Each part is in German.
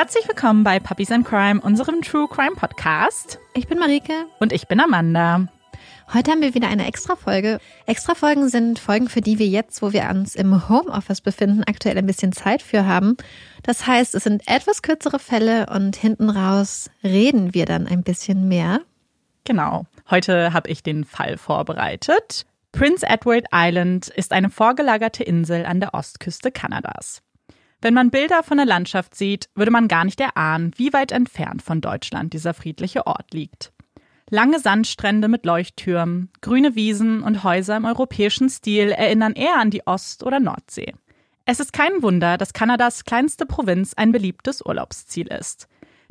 Herzlich willkommen bei Puppies and Crime, unserem True Crime Podcast. Ich bin Marike. Und ich bin Amanda. Heute haben wir wieder eine Extra-Folge. Extra-Folgen sind Folgen, für die wir jetzt, wo wir uns im Homeoffice befinden, aktuell ein bisschen Zeit für haben. Das heißt, es sind etwas kürzere Fälle und hinten raus reden wir dann ein bisschen mehr. Genau. Heute habe ich den Fall vorbereitet. Prince Edward Island ist eine vorgelagerte Insel an der Ostküste Kanadas. Wenn man Bilder von der Landschaft sieht, würde man gar nicht erahnen, wie weit entfernt von Deutschland dieser friedliche Ort liegt. Lange Sandstrände mit Leuchttürmen, grüne Wiesen und Häuser im europäischen Stil erinnern eher an die Ost- oder Nordsee. Es ist kein Wunder, dass Kanadas kleinste Provinz ein beliebtes Urlaubsziel ist.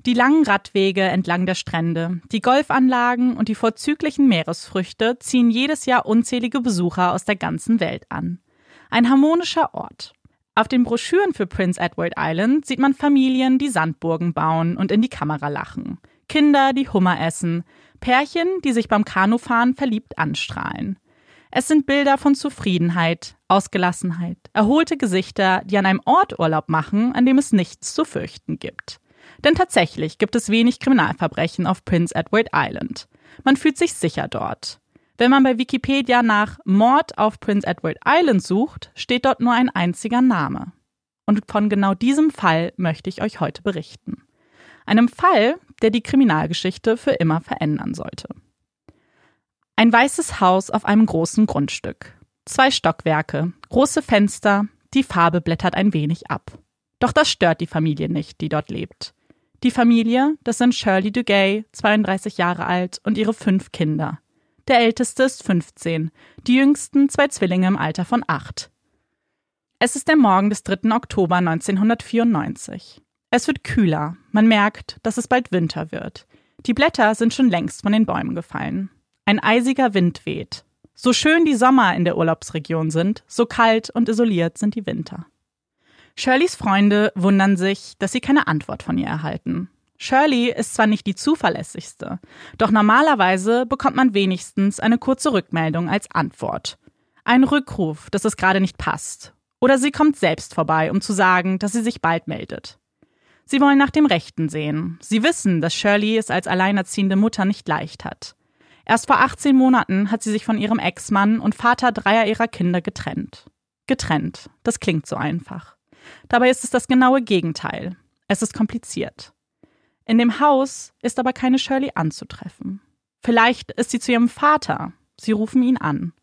Die langen Radwege entlang der Strände, die Golfanlagen und die vorzüglichen Meeresfrüchte ziehen jedes Jahr unzählige Besucher aus der ganzen Welt an. Ein harmonischer Ort. Auf den Broschüren für Prince Edward Island sieht man Familien, die Sandburgen bauen und in die Kamera lachen. Kinder, die Hummer essen. Pärchen, die sich beim Kanufahren verliebt anstrahlen. Es sind Bilder von Zufriedenheit, Ausgelassenheit, erholte Gesichter, die an einem Ort Urlaub machen, an dem es nichts zu fürchten gibt. Denn tatsächlich gibt es wenig Kriminalverbrechen auf Prince Edward Island. Man fühlt sich sicher dort. Wenn man bei Wikipedia nach Mord auf Prince Edward Island sucht, steht dort nur ein einziger Name. Und von genau diesem Fall möchte ich euch heute berichten. Einem Fall, der die Kriminalgeschichte für immer verändern sollte. Ein weißes Haus auf einem großen Grundstück. Zwei Stockwerke, große Fenster, die Farbe blättert ein wenig ab. Doch das stört die Familie nicht, die dort lebt. Die Familie, das sind Shirley Dugay, 32 Jahre alt, und ihre fünf Kinder. Der älteste ist 15, die jüngsten zwei Zwillinge im Alter von acht. Es ist der Morgen des 3. Oktober 1994. Es wird kühler, man merkt, dass es bald Winter wird. Die Blätter sind schon längst von den Bäumen gefallen. Ein eisiger Wind weht. So schön die Sommer in der Urlaubsregion sind, so kalt und isoliert sind die Winter. Shirleys Freunde wundern sich, dass sie keine Antwort von ihr erhalten. Shirley ist zwar nicht die zuverlässigste, doch normalerweise bekommt man wenigstens eine kurze Rückmeldung als Antwort. Ein Rückruf, dass es gerade nicht passt. Oder sie kommt selbst vorbei, um zu sagen, dass sie sich bald meldet. Sie wollen nach dem Rechten sehen. Sie wissen, dass Shirley es als alleinerziehende Mutter nicht leicht hat. Erst vor 18 Monaten hat sie sich von ihrem Ex-Mann und Vater dreier ihrer Kinder getrennt. Getrennt. Das klingt so einfach. Dabei ist es das genaue Gegenteil. Es ist kompliziert. In dem Haus ist aber keine Shirley anzutreffen. Vielleicht ist sie zu ihrem Vater. Sie rufen ihn an.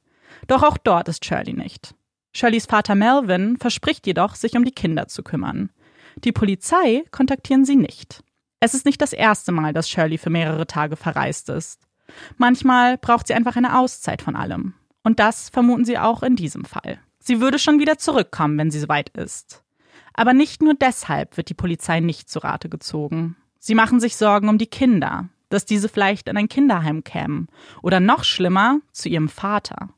Doch auch dort ist Shirley nicht. Shirleys Vater Melvin verspricht jedoch, sich um die Kinder zu kümmern. Die Polizei kontaktieren sie nicht. Es ist nicht das erste Mal, dass Shirley für mehrere Tage verreist ist. Manchmal braucht sie einfach eine Auszeit von allem. Und das vermuten sie auch in diesem Fall. Sie würde schon wieder zurückkommen, wenn sie soweit ist. Aber nicht nur deshalb wird die Polizei nicht zu Rate gezogen. Sie machen sich Sorgen um die Kinder, dass diese vielleicht in ein Kinderheim kämen oder noch schlimmer zu ihrem Vater.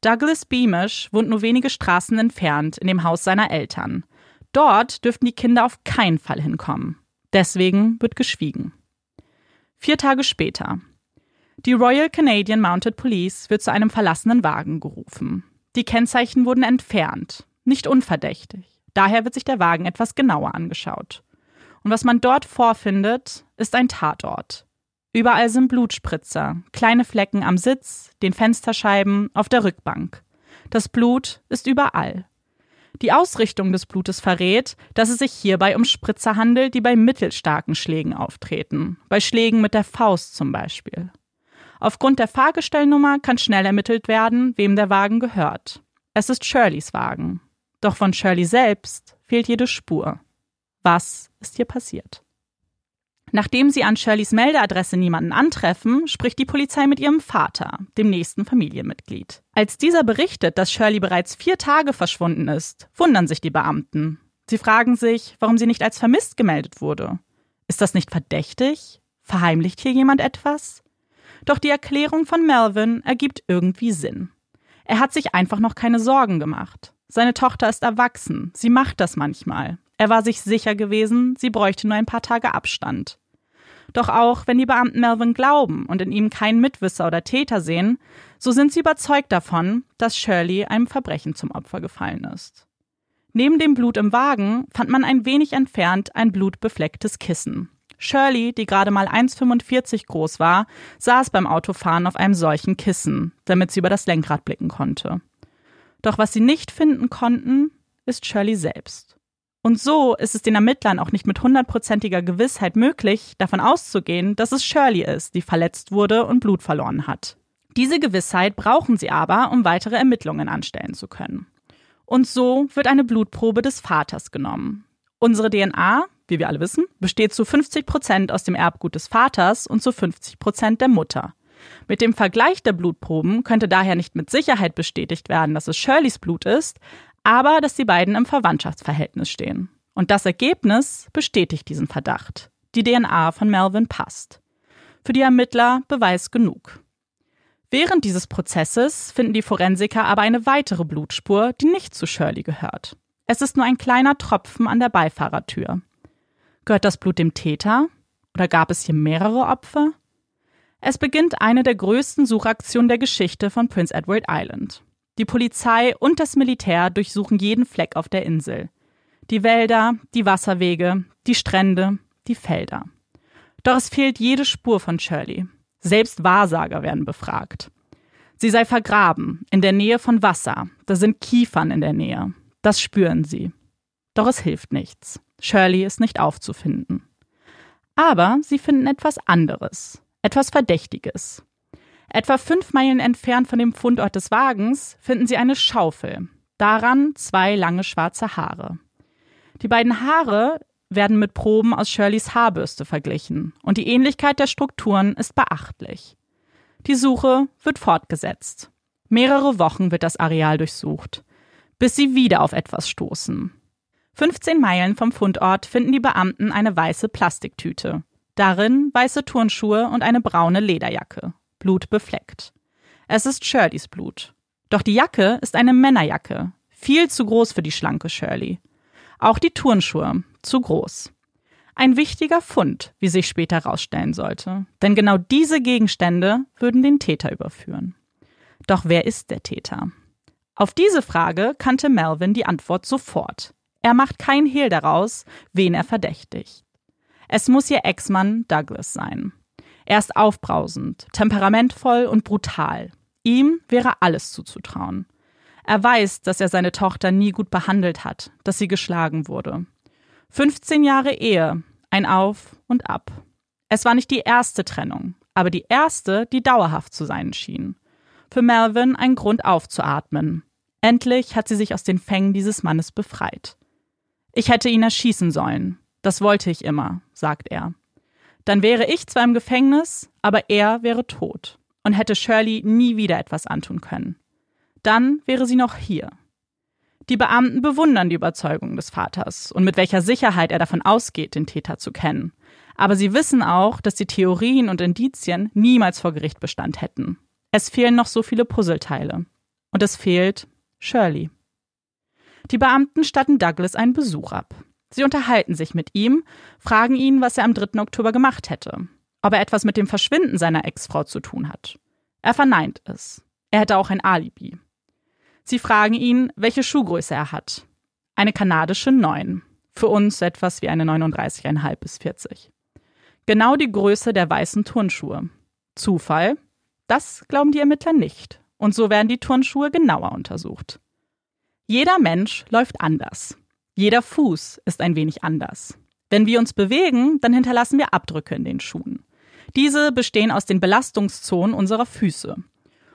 Douglas Beamish wohnt nur wenige Straßen entfernt in dem Haus seiner Eltern. Dort dürften die Kinder auf keinen Fall hinkommen. Deswegen wird geschwiegen. Vier Tage später. Die Royal Canadian Mounted Police wird zu einem verlassenen Wagen gerufen. Die Kennzeichen wurden entfernt, nicht unverdächtig. Daher wird sich der Wagen etwas genauer angeschaut. Und was man dort vorfindet, ist ein Tatort. Überall sind Blutspritzer, kleine Flecken am Sitz, den Fensterscheiben, auf der Rückbank. Das Blut ist überall. Die Ausrichtung des Blutes verrät, dass es sich hierbei um Spritzer handelt, die bei mittelstarken Schlägen auftreten, bei Schlägen mit der Faust zum Beispiel. Aufgrund der Fahrgestellnummer kann schnell ermittelt werden, wem der Wagen gehört. Es ist Shirleys Wagen. Doch von Shirley selbst fehlt jede Spur. Was ist hier passiert? Nachdem sie an Shirleys Meldeadresse niemanden antreffen, spricht die Polizei mit ihrem Vater, dem nächsten Familienmitglied. Als dieser berichtet, dass Shirley bereits vier Tage verschwunden ist, wundern sich die Beamten. Sie fragen sich, warum sie nicht als vermisst gemeldet wurde. Ist das nicht verdächtig? Verheimlicht hier jemand etwas? Doch die Erklärung von Melvin ergibt irgendwie Sinn. Er hat sich einfach noch keine Sorgen gemacht. Seine Tochter ist erwachsen, sie macht das manchmal. Er war sich sicher gewesen, sie bräuchte nur ein paar Tage Abstand. Doch auch wenn die Beamten Melvin glauben und in ihm keinen Mitwisser oder Täter sehen, so sind sie überzeugt davon, dass Shirley einem Verbrechen zum Opfer gefallen ist. Neben dem Blut im Wagen fand man ein wenig entfernt ein blutbeflecktes Kissen. Shirley, die gerade mal 1,45 groß war, saß beim Autofahren auf einem solchen Kissen, damit sie über das Lenkrad blicken konnte. Doch was sie nicht finden konnten, ist Shirley selbst. Und so ist es den Ermittlern auch nicht mit hundertprozentiger Gewissheit möglich, davon auszugehen, dass es Shirley ist, die verletzt wurde und Blut verloren hat. Diese Gewissheit brauchen sie aber, um weitere Ermittlungen anstellen zu können. Und so wird eine Blutprobe des Vaters genommen. Unsere DNA, wie wir alle wissen, besteht zu 50 Prozent aus dem Erbgut des Vaters und zu 50 Prozent der Mutter. Mit dem Vergleich der Blutproben könnte daher nicht mit Sicherheit bestätigt werden, dass es Shirleys Blut ist, aber dass die beiden im Verwandtschaftsverhältnis stehen. Und das Ergebnis bestätigt diesen Verdacht. Die DNA von Melvin passt. Für die Ermittler Beweis genug. Während dieses Prozesses finden die Forensiker aber eine weitere Blutspur, die nicht zu Shirley gehört. Es ist nur ein kleiner Tropfen an der Beifahrertür. Gehört das Blut dem Täter? Oder gab es hier mehrere Opfer? Es beginnt eine der größten Suchaktionen der Geschichte von Prince Edward Island. Die Polizei und das Militär durchsuchen jeden Fleck auf der Insel. Die Wälder, die Wasserwege, die Strände, die Felder. Doch es fehlt jede Spur von Shirley. Selbst Wahrsager werden befragt. Sie sei vergraben, in der Nähe von Wasser. Da sind Kiefern in der Nähe. Das spüren sie. Doch es hilft nichts. Shirley ist nicht aufzufinden. Aber sie finden etwas anderes, etwas Verdächtiges. Etwa fünf Meilen entfernt von dem Fundort des Wagens finden sie eine Schaufel. Daran zwei lange schwarze Haare. Die beiden Haare werden mit Proben aus Shirleys Haarbürste verglichen und die Ähnlichkeit der Strukturen ist beachtlich. Die Suche wird fortgesetzt. Mehrere Wochen wird das Areal durchsucht, bis sie wieder auf etwas stoßen. 15 Meilen vom Fundort finden die Beamten eine weiße Plastiktüte. Darin weiße Turnschuhe und eine braune Lederjacke. Blut befleckt. Es ist Shirleys Blut. Doch die Jacke ist eine Männerjacke, viel zu groß für die schlanke Shirley. Auch die Turnschuhe, zu groß. Ein wichtiger Fund, wie sich später herausstellen sollte. Denn genau diese Gegenstände würden den Täter überführen. Doch wer ist der Täter? Auf diese Frage kannte Melvin die Antwort sofort. Er macht kein Hehl daraus, wen er verdächtigt. Es muss ihr Ex-Mann Douglas sein. Er ist aufbrausend, temperamentvoll und brutal. Ihm wäre alles zuzutrauen. Er weiß, dass er seine Tochter nie gut behandelt hat, dass sie geschlagen wurde. 15 Jahre Ehe, ein Auf und Ab. Es war nicht die erste Trennung, aber die erste, die dauerhaft zu sein schien. Für Melvin ein Grund aufzuatmen. Endlich hat sie sich aus den Fängen dieses Mannes befreit. Ich hätte ihn erschießen sollen. Das wollte ich immer, sagt er. Dann wäre ich zwar im Gefängnis, aber er wäre tot und hätte Shirley nie wieder etwas antun können. Dann wäre sie noch hier. Die Beamten bewundern die Überzeugung des Vaters und mit welcher Sicherheit er davon ausgeht, den Täter zu kennen. Aber sie wissen auch, dass die Theorien und Indizien niemals vor Gericht Bestand hätten. Es fehlen noch so viele Puzzleteile. Und es fehlt Shirley. Die Beamten statten Douglas einen Besuch ab. Sie unterhalten sich mit ihm, fragen ihn, was er am 3. Oktober gemacht hätte, ob er etwas mit dem Verschwinden seiner Ex-Frau zu tun hat. Er verneint es. Er hätte auch ein Alibi. Sie fragen ihn, welche Schuhgröße er hat. Eine kanadische 9. Für uns etwas wie eine 39,5 bis 40. Genau die Größe der weißen Turnschuhe. Zufall? Das glauben die Ermittler nicht. Und so werden die Turnschuhe genauer untersucht. Jeder Mensch läuft anders. Jeder Fuß ist ein wenig anders. Wenn wir uns bewegen, dann hinterlassen wir Abdrücke in den Schuhen. Diese bestehen aus den Belastungszonen unserer Füße.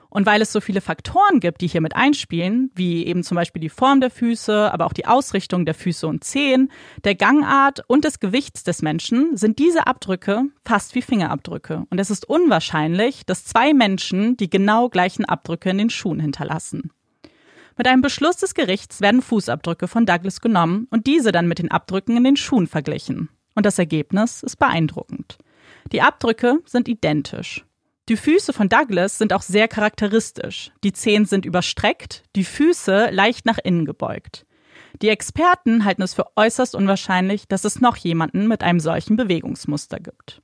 Und weil es so viele Faktoren gibt, die hier mit einspielen, wie eben zum Beispiel die Form der Füße, aber auch die Ausrichtung der Füße und Zehen, der Gangart und des Gewichts des Menschen, sind diese Abdrücke fast wie Fingerabdrücke. Und es ist unwahrscheinlich, dass zwei Menschen die genau gleichen Abdrücke in den Schuhen hinterlassen. Mit einem Beschluss des Gerichts werden Fußabdrücke von Douglas genommen und diese dann mit den Abdrücken in den Schuhen verglichen. Und das Ergebnis ist beeindruckend. Die Abdrücke sind identisch. Die Füße von Douglas sind auch sehr charakteristisch. Die Zehen sind überstreckt, die Füße leicht nach innen gebeugt. Die Experten halten es für äußerst unwahrscheinlich, dass es noch jemanden mit einem solchen Bewegungsmuster gibt.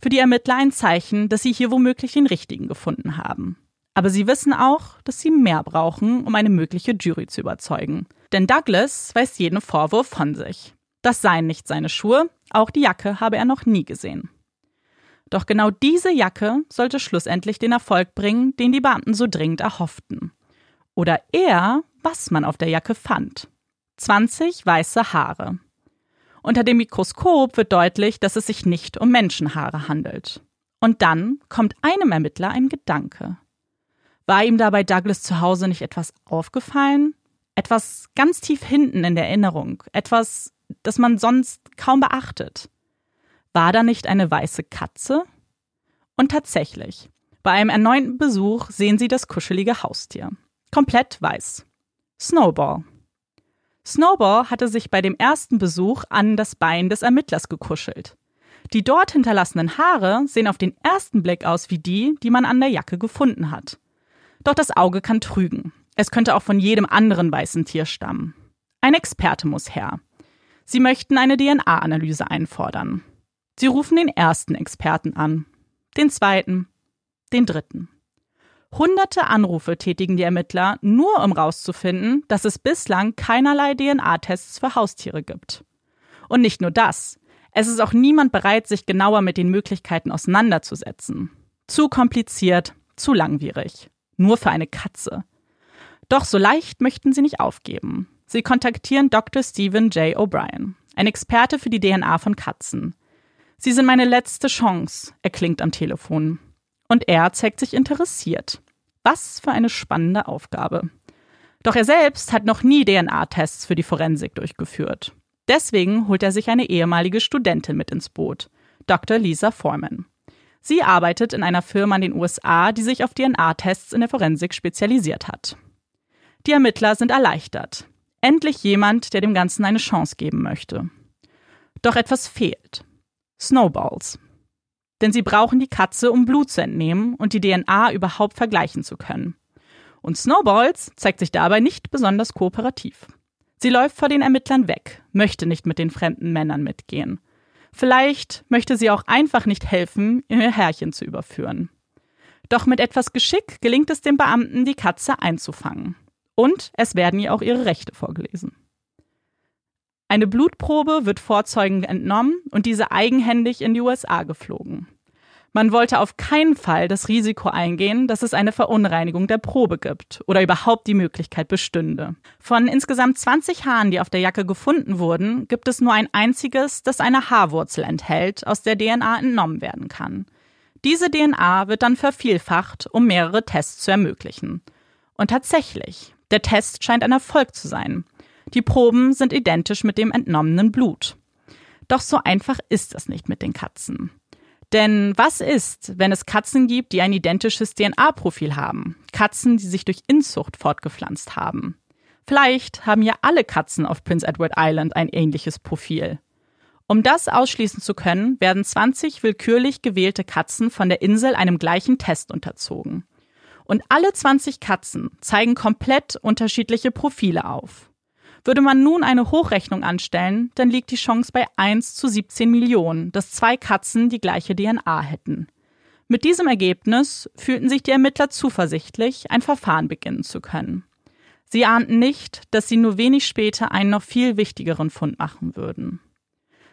Für die Ermittler ein Zeichen, dass sie hier womöglich den richtigen gefunden haben. Aber sie wissen auch, dass sie mehr brauchen, um eine mögliche Jury zu überzeugen. Denn Douglas weist jeden Vorwurf von sich. Das seien nicht seine Schuhe, auch die Jacke habe er noch nie gesehen. Doch genau diese Jacke sollte schlussendlich den Erfolg bringen, den die Beamten so dringend erhofften. Oder eher, was man auf der Jacke fand. 20 weiße Haare. Unter dem Mikroskop wird deutlich, dass es sich nicht um Menschenhaare handelt. Und dann kommt einem Ermittler ein Gedanke. War ihm dabei Douglas zu Hause nicht etwas aufgefallen? Etwas ganz tief hinten in der Erinnerung, etwas, das man sonst kaum beachtet. War da nicht eine weiße Katze? Und tatsächlich, bei einem erneuten Besuch sehen sie das kuschelige Haustier. Komplett weiß. Snowball. Snowball hatte sich bei dem ersten Besuch an das Bein des Ermittlers gekuschelt. Die dort hinterlassenen Haare sehen auf den ersten Blick aus wie die, die man an der Jacke gefunden hat. Doch das Auge kann trügen. Es könnte auch von jedem anderen weißen Tier stammen. Ein Experte muss her. Sie möchten eine DNA-Analyse einfordern. Sie rufen den ersten Experten an, den zweiten, den dritten. Hunderte Anrufe tätigen die Ermittler, nur um rauszufinden, dass es bislang keinerlei DNA-Tests für Haustiere gibt. Und nicht nur das, es ist auch niemand bereit, sich genauer mit den Möglichkeiten auseinanderzusetzen. Zu kompliziert, zu langwierig. Nur für eine Katze. Doch so leicht möchten sie nicht aufgeben. Sie kontaktieren Dr. Stephen J. O'Brien, ein Experte für die DNA von Katzen. Sie sind meine letzte Chance, er klingt am Telefon. Und er zeigt sich interessiert. Was für eine spannende Aufgabe. Doch er selbst hat noch nie DNA-Tests für die Forensik durchgeführt. Deswegen holt er sich eine ehemalige Studentin mit ins Boot, Dr. Lisa Foreman. Sie arbeitet in einer Firma in den USA, die sich auf DNA-Tests in der Forensik spezialisiert hat. Die Ermittler sind erleichtert. Endlich jemand, der dem Ganzen eine Chance geben möchte. Doch etwas fehlt. Snowballs. Denn sie brauchen die Katze, um Blut zu entnehmen und die DNA überhaupt vergleichen zu können. Und Snowballs zeigt sich dabei nicht besonders kooperativ. Sie läuft vor den Ermittlern weg, möchte nicht mit den fremden Männern mitgehen. Vielleicht möchte sie auch einfach nicht helfen, ihr Herrchen zu überführen. Doch mit etwas Geschick gelingt es dem Beamten, die Katze einzufangen. Und es werden ihr auch ihre Rechte vorgelesen. Eine Blutprobe wird Vorzeugen entnommen und diese eigenhändig in die USA geflogen. Man wollte auf keinen Fall das Risiko eingehen, dass es eine Verunreinigung der Probe gibt oder überhaupt die Möglichkeit bestünde. Von insgesamt 20 Haaren, die auf der Jacke gefunden wurden, gibt es nur ein einziges, das eine Haarwurzel enthält, aus der DNA entnommen werden kann. Diese DNA wird dann vervielfacht, um mehrere Tests zu ermöglichen. Und tatsächlich, der Test scheint ein Erfolg zu sein. Die Proben sind identisch mit dem entnommenen Blut. Doch so einfach ist es nicht mit den Katzen. Denn was ist, wenn es Katzen gibt, die ein identisches DNA-Profil haben? Katzen, die sich durch Inzucht fortgepflanzt haben. Vielleicht haben ja alle Katzen auf Prince Edward Island ein ähnliches Profil. Um das ausschließen zu können, werden 20 willkürlich gewählte Katzen von der Insel einem gleichen Test unterzogen. Und alle 20 Katzen zeigen komplett unterschiedliche Profile auf. Würde man nun eine Hochrechnung anstellen, dann liegt die Chance bei 1 zu 17 Millionen, dass zwei Katzen die gleiche DNA hätten. Mit diesem Ergebnis fühlten sich die Ermittler zuversichtlich, ein Verfahren beginnen zu können. Sie ahnten nicht, dass sie nur wenig später einen noch viel wichtigeren Fund machen würden.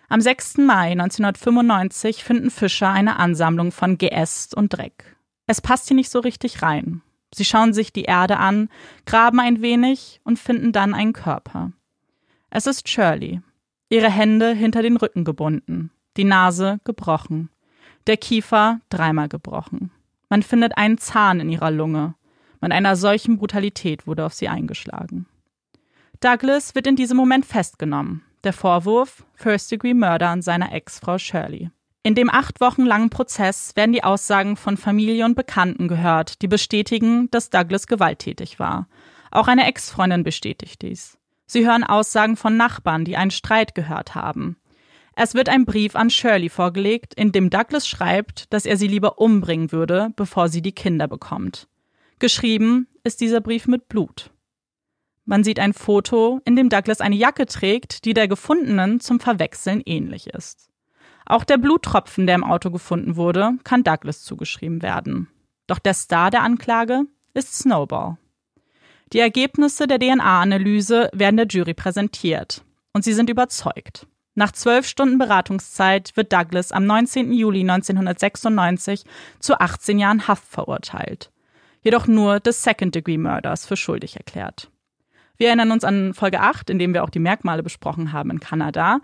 Am 6. Mai 1995 finden Fischer eine Ansammlung von Geäst und Dreck. Es passt hier nicht so richtig rein. Sie schauen sich die Erde an, graben ein wenig und finden dann einen Körper. Es ist Shirley. Ihre Hände hinter den Rücken gebunden, die Nase gebrochen, der Kiefer dreimal gebrochen. Man findet einen Zahn in ihrer Lunge. Mit einer solchen Brutalität wurde auf sie eingeschlagen. Douglas wird in diesem Moment festgenommen. Der Vorwurf First Degree Murder an seiner Ex-Frau Shirley. In dem acht Wochen langen Prozess werden die Aussagen von Familie und Bekannten gehört, die bestätigen, dass Douglas gewalttätig war. Auch eine Ex-Freundin bestätigt dies. Sie hören Aussagen von Nachbarn, die einen Streit gehört haben. Es wird ein Brief an Shirley vorgelegt, in dem Douglas schreibt, dass er sie lieber umbringen würde, bevor sie die Kinder bekommt. Geschrieben ist dieser Brief mit Blut. Man sieht ein Foto, in dem Douglas eine Jacke trägt, die der gefundenen zum Verwechseln ähnlich ist. Auch der Bluttropfen, der im Auto gefunden wurde, kann Douglas zugeschrieben werden. Doch der Star der Anklage ist Snowball. Die Ergebnisse der DNA-Analyse werden der Jury präsentiert und sie sind überzeugt. Nach zwölf Stunden Beratungszeit wird Douglas am 19. Juli 1996 zu 18 Jahren Haft verurteilt, jedoch nur des Second-Degree Murders für schuldig erklärt. Wir erinnern uns an Folge 8, in dem wir auch die Merkmale besprochen haben in Kanada.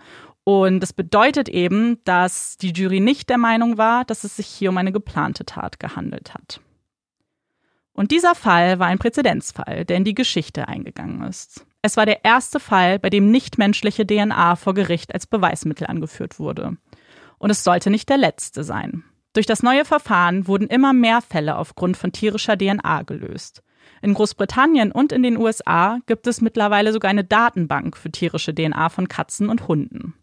Und das bedeutet eben, dass die Jury nicht der Meinung war, dass es sich hier um eine geplante Tat gehandelt hat. Und dieser Fall war ein Präzedenzfall, der in die Geschichte eingegangen ist. Es war der erste Fall, bei dem nichtmenschliche DNA vor Gericht als Beweismittel angeführt wurde. Und es sollte nicht der letzte sein. Durch das neue Verfahren wurden immer mehr Fälle aufgrund von tierischer DNA gelöst. In Großbritannien und in den USA gibt es mittlerweile sogar eine Datenbank für tierische DNA von Katzen und Hunden.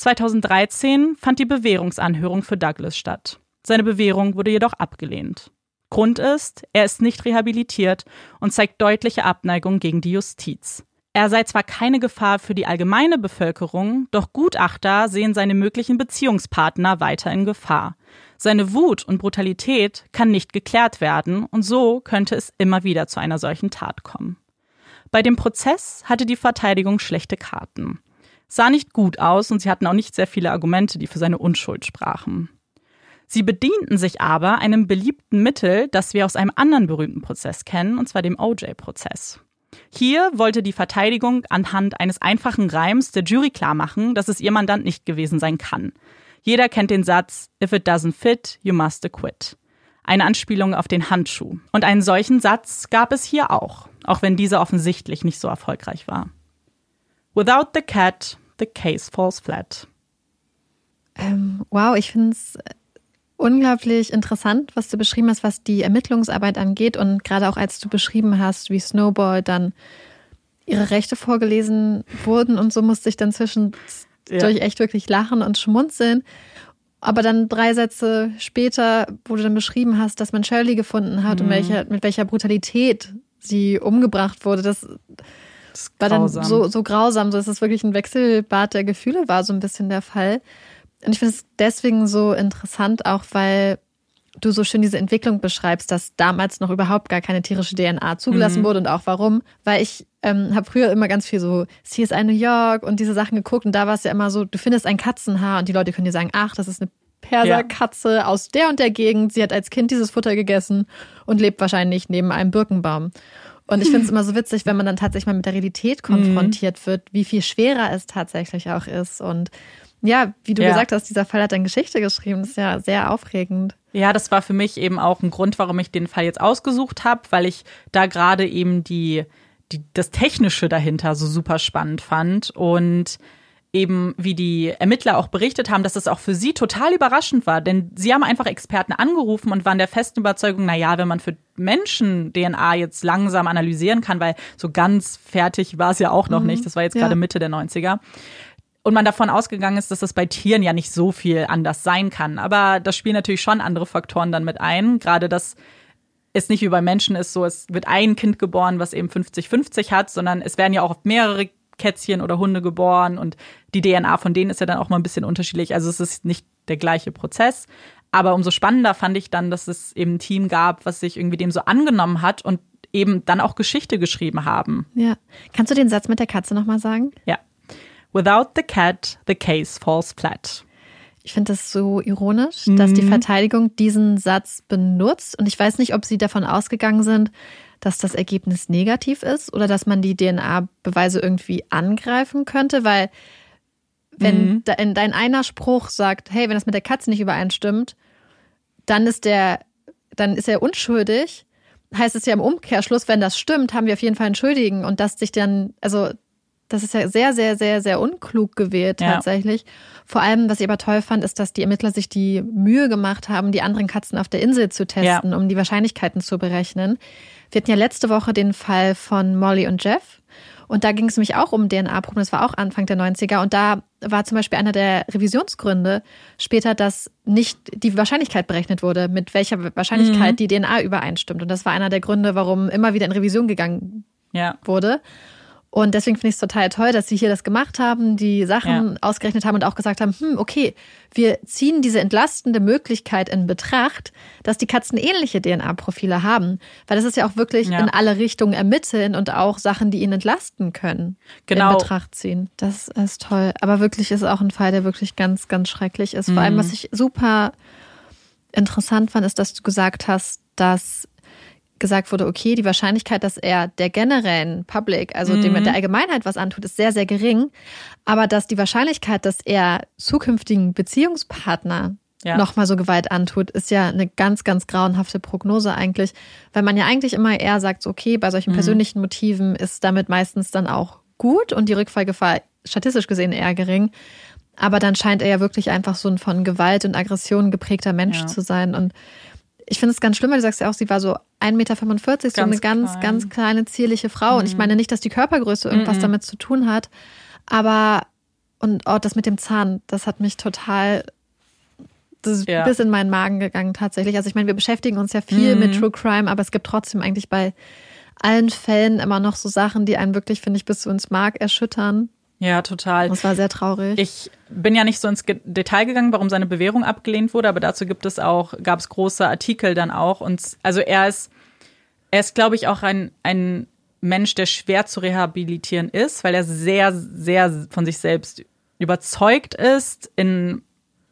2013 fand die Bewährungsanhörung für Douglas statt. Seine Bewährung wurde jedoch abgelehnt. Grund ist, er ist nicht rehabilitiert und zeigt deutliche Abneigung gegen die Justiz. Er sei zwar keine Gefahr für die allgemeine Bevölkerung, doch Gutachter sehen seine möglichen Beziehungspartner weiter in Gefahr. Seine Wut und Brutalität kann nicht geklärt werden und so könnte es immer wieder zu einer solchen Tat kommen. Bei dem Prozess hatte die Verteidigung schlechte Karten. Sah nicht gut aus und sie hatten auch nicht sehr viele Argumente, die für seine Unschuld sprachen. Sie bedienten sich aber einem beliebten Mittel, das wir aus einem anderen berühmten Prozess kennen, und zwar dem OJ-Prozess. Hier wollte die Verteidigung anhand eines einfachen Reims der Jury klarmachen, dass es ihr Mandant nicht gewesen sein kann. Jeder kennt den Satz If it doesn't fit, you must acquit. Eine Anspielung auf den Handschuh. Und einen solchen Satz gab es hier auch, auch wenn dieser offensichtlich nicht so erfolgreich war. Without the cat, the case falls flat. Ähm, wow, ich finde es unglaublich interessant, was du beschrieben hast, was die Ermittlungsarbeit angeht. Und gerade auch als du beschrieben hast, wie Snowball dann ihre Rechte vorgelesen wurden und so musste ich dann zwischendurch ja. echt wirklich lachen und schmunzeln. Aber dann drei Sätze später, wo du dann beschrieben hast, dass man Shirley gefunden hat mhm. und welcher, mit welcher Brutalität sie umgebracht wurde, das, war dann so, so grausam, so dass es wirklich ein Wechselbad der Gefühle war, so ein bisschen der Fall. Und ich finde es deswegen so interessant, auch weil du so schön diese Entwicklung beschreibst, dass damals noch überhaupt gar keine tierische DNA zugelassen mhm. wurde und auch warum. Weil ich ähm, habe früher immer ganz viel so CSI New York und diese Sachen geguckt und da war es ja immer so, du findest ein Katzenhaar und die Leute können dir sagen, ach, das ist eine Perserkatze ja. aus der und der Gegend. Sie hat als Kind dieses Futter gegessen und lebt wahrscheinlich neben einem Birkenbaum. Und ich finde es immer so witzig, wenn man dann tatsächlich mal mit der Realität konfrontiert mhm. wird, wie viel schwerer es tatsächlich auch ist. Und ja, wie du ja. gesagt hast, dieser Fall hat dann Geschichte geschrieben. Das ist ja sehr aufregend. Ja, das war für mich eben auch ein Grund, warum ich den Fall jetzt ausgesucht habe, weil ich da gerade eben die, die, das Technische dahinter so super spannend fand und eben wie die Ermittler auch berichtet haben, dass das auch für sie total überraschend war, denn sie haben einfach Experten angerufen und waren der festen Überzeugung, na ja, wenn man für Menschen DNA jetzt langsam analysieren kann, weil so ganz fertig war es ja auch noch mhm. nicht, das war jetzt ja. gerade Mitte der 90er, und man davon ausgegangen ist, dass das bei Tieren ja nicht so viel anders sein kann. Aber das spielen natürlich schon andere Faktoren dann mit ein. Gerade dass es nicht wie bei Menschen ist, so es wird ein Kind geboren, was eben 50-50 hat, sondern es werden ja auch mehrere Kätzchen oder Hunde geboren und die DNA von denen ist ja dann auch mal ein bisschen unterschiedlich. Also es ist nicht der gleiche Prozess. Aber umso spannender fand ich dann, dass es eben ein Team gab, was sich irgendwie dem so angenommen hat und eben dann auch Geschichte geschrieben haben. Ja. Kannst du den Satz mit der Katze nochmal sagen? Ja. Without the cat, the case falls flat. Ich finde das so ironisch, mhm. dass die Verteidigung diesen Satz benutzt. Und ich weiß nicht, ob sie davon ausgegangen sind, dass das Ergebnis negativ ist oder dass man die DNA-Beweise irgendwie angreifen könnte, weil wenn mhm. in dein einer Spruch sagt, hey, wenn das mit der Katze nicht übereinstimmt, dann ist der, dann ist er unschuldig. Heißt es ja im Umkehrschluss, wenn das stimmt, haben wir auf jeden Fall einen Schuldigen und dass sich dann, also das ist ja sehr, sehr, sehr, sehr unklug gewählt tatsächlich. Ja. Vor allem, was ich aber toll fand, ist, dass die Ermittler sich die Mühe gemacht haben, die anderen Katzen auf der Insel zu testen, ja. um die Wahrscheinlichkeiten zu berechnen. Wir hatten ja letzte Woche den Fall von Molly und Jeff. Und da ging es nämlich auch um DNA-Proben. Das war auch Anfang der 90er. Und da war zum Beispiel einer der Revisionsgründe später, dass nicht die Wahrscheinlichkeit berechnet wurde, mit welcher Wahrscheinlichkeit mhm. die DNA übereinstimmt. Und das war einer der Gründe, warum immer wieder in Revision gegangen ja. wurde. Und deswegen finde ich es total toll, dass sie hier das gemacht haben, die Sachen ja. ausgerechnet haben und auch gesagt haben, hm, okay, wir ziehen diese entlastende Möglichkeit in Betracht, dass die Katzen ähnliche DNA-Profile haben. Weil das ist ja auch wirklich ja. in alle Richtungen ermitteln und auch Sachen, die ihn entlasten können, genau. in Betracht ziehen. Das ist toll. Aber wirklich ist auch ein Fall, der wirklich ganz, ganz schrecklich ist. Mhm. Vor allem, was ich super interessant fand, ist, dass du gesagt hast, dass gesagt wurde, okay, die Wahrscheinlichkeit, dass er der generellen Public, also mhm. dem der Allgemeinheit was antut, ist sehr, sehr gering. Aber dass die Wahrscheinlichkeit, dass er zukünftigen Beziehungspartner ja. nochmal so Gewalt antut, ist ja eine ganz, ganz grauenhafte Prognose eigentlich. Weil man ja eigentlich immer eher sagt, okay, bei solchen mhm. persönlichen Motiven ist damit meistens dann auch gut und die Rückfallgefahr statistisch gesehen eher gering. Aber dann scheint er ja wirklich einfach so ein von Gewalt und Aggression geprägter Mensch ja. zu sein. Und ich finde es ganz schlimm, weil du sagst ja auch, sie war so 1,45 Meter, so ganz eine ganz, klein. ganz kleine, zierliche Frau. Mhm. Und ich mhm. meine nicht, dass die Körpergröße irgendwas mhm. damit zu tun hat. Aber, und oh, das mit dem Zahn, das hat mich total das ist ja. bis in meinen Magen gegangen tatsächlich. Also ich meine, wir beschäftigen uns ja viel mhm. mit True Crime, aber es gibt trotzdem eigentlich bei allen Fällen immer noch so Sachen, die einen wirklich, finde ich, bis zu ins Mark erschüttern. Ja, total. Das war sehr traurig. Ich bin ja nicht so ins Detail gegangen, warum seine Bewährung abgelehnt wurde, aber dazu gibt es auch, gab es große Artikel dann auch. Und also er ist, er ist, glaube ich, auch ein, ein Mensch, der schwer zu rehabilitieren ist, weil er sehr, sehr von sich selbst überzeugt ist in in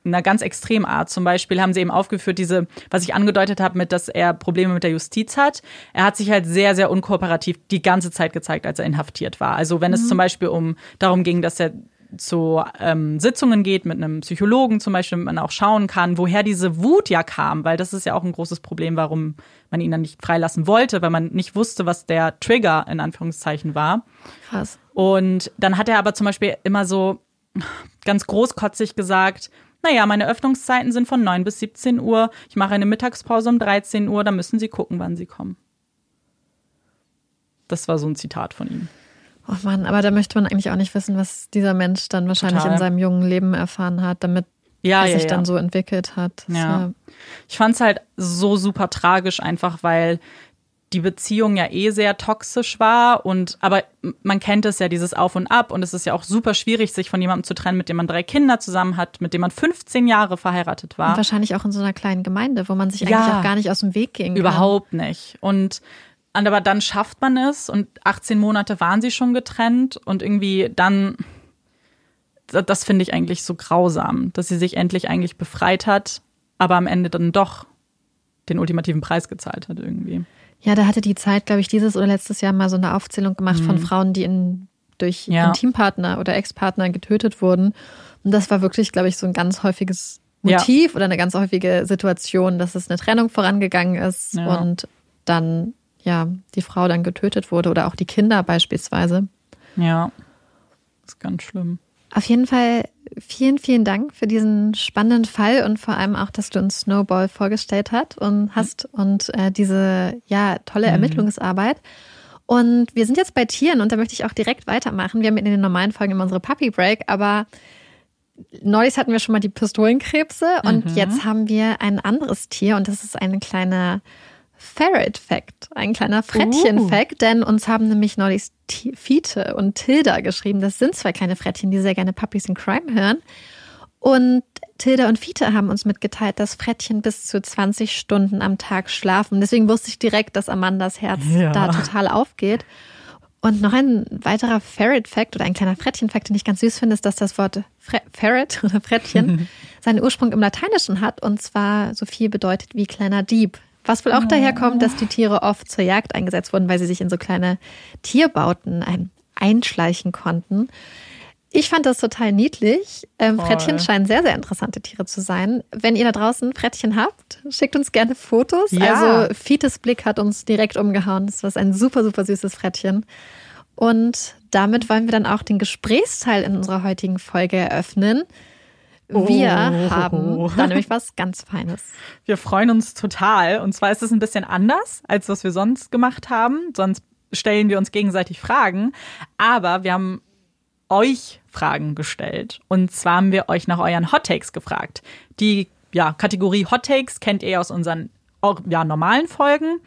einer ganz extremen Art. Zum Beispiel haben sie eben aufgeführt, diese, was ich angedeutet habe, mit, dass er Probleme mit der Justiz hat. Er hat sich halt sehr, sehr unkooperativ die ganze Zeit gezeigt, als er inhaftiert war. Also wenn mhm. es zum Beispiel um darum ging, dass er zu ähm, Sitzungen geht mit einem Psychologen zum Beispiel, damit man auch schauen kann, woher diese Wut ja kam, weil das ist ja auch ein großes Problem, warum man ihn dann nicht freilassen wollte, weil man nicht wusste, was der Trigger in Anführungszeichen war. Krass. Und dann hat er aber zum Beispiel immer so ganz großkotzig gesagt, naja, meine Öffnungszeiten sind von 9 bis 17 Uhr. Ich mache eine Mittagspause um 13 Uhr, da müssen Sie gucken, wann Sie kommen. Das war so ein Zitat von ihm. Oh Mann, aber da möchte man eigentlich auch nicht wissen, was dieser Mensch dann wahrscheinlich Total. in seinem jungen Leben erfahren hat, damit ja, er sich ja, dann so entwickelt hat. Ja. Ich fand es halt so super tragisch, einfach weil die Beziehung ja eh sehr toxisch war und aber man kennt es ja dieses Auf und Ab und es ist ja auch super schwierig sich von jemandem zu trennen, mit dem man drei Kinder zusammen hat, mit dem man 15 Jahre verheiratet war. Und wahrscheinlich auch in so einer kleinen Gemeinde, wo man sich eigentlich ja, auch gar nicht aus dem Weg ging. Überhaupt kann. nicht. Und aber dann schafft man es und 18 Monate waren sie schon getrennt und irgendwie dann das finde ich eigentlich so grausam, dass sie sich endlich eigentlich befreit hat, aber am Ende dann doch den ultimativen Preis gezahlt hat irgendwie. Ja, da hatte die Zeit, glaube ich, dieses oder letztes Jahr mal so eine Aufzählung gemacht mhm. von Frauen, die in, durch ja. Intimpartner oder Ex-Partner getötet wurden. Und das war wirklich, glaube ich, so ein ganz häufiges Motiv ja. oder eine ganz häufige Situation, dass es eine Trennung vorangegangen ist ja. und dann, ja, die Frau dann getötet wurde oder auch die Kinder beispielsweise. Ja, das ist ganz schlimm. Auf jeden Fall vielen, vielen Dank für diesen spannenden Fall und vor allem auch, dass du uns Snowball vorgestellt hat und hast und äh, diese ja tolle mhm. Ermittlungsarbeit. Und wir sind jetzt bei Tieren und da möchte ich auch direkt weitermachen. Wir haben in den normalen Folgen immer unsere Puppy Break, aber neulich hatten wir schon mal die Pistolenkrebse und mhm. jetzt haben wir ein anderes Tier und das ist eine kleine Ferret-Fact, ein kleiner Frettchen-Fact, uh. denn uns haben nämlich neulich Fiete und Tilda geschrieben. Das sind zwei kleine Frettchen, die sehr gerne Puppies in Crime hören. Und Tilda und Fiete haben uns mitgeteilt, dass Frettchen bis zu 20 Stunden am Tag schlafen. Deswegen wusste ich direkt, dass Amandas Herz ja. da total aufgeht. Und noch ein weiterer Ferret-Fact oder ein kleiner Frettchen-Fact, den ich ganz süß finde, ist, dass das Wort Ferret oder Frettchen seinen Ursprung im Lateinischen hat und zwar so viel bedeutet wie kleiner Dieb. Was wohl auch oh. daher kommt, dass die Tiere oft zur Jagd eingesetzt wurden, weil sie sich in so kleine Tierbauten einschleichen konnten. Ich fand das total niedlich. Ähm, Frettchen scheinen sehr, sehr interessante Tiere zu sein. Wenn ihr da draußen Frettchen habt, schickt uns gerne Fotos. Ja. Also Fites Blick hat uns direkt umgehauen. Das ist ein super, super süßes Frettchen. Und damit wollen wir dann auch den Gesprächsteil in unserer heutigen Folge eröffnen. Wir oh. haben da nämlich was ganz Feines. Wir freuen uns total. Und zwar ist es ein bisschen anders, als was wir sonst gemacht haben. Sonst stellen wir uns gegenseitig Fragen. Aber wir haben euch Fragen gestellt. Und zwar haben wir euch nach euren Hot Takes gefragt. Die ja, Kategorie Hot Takes kennt ihr aus unseren ja, normalen Folgen.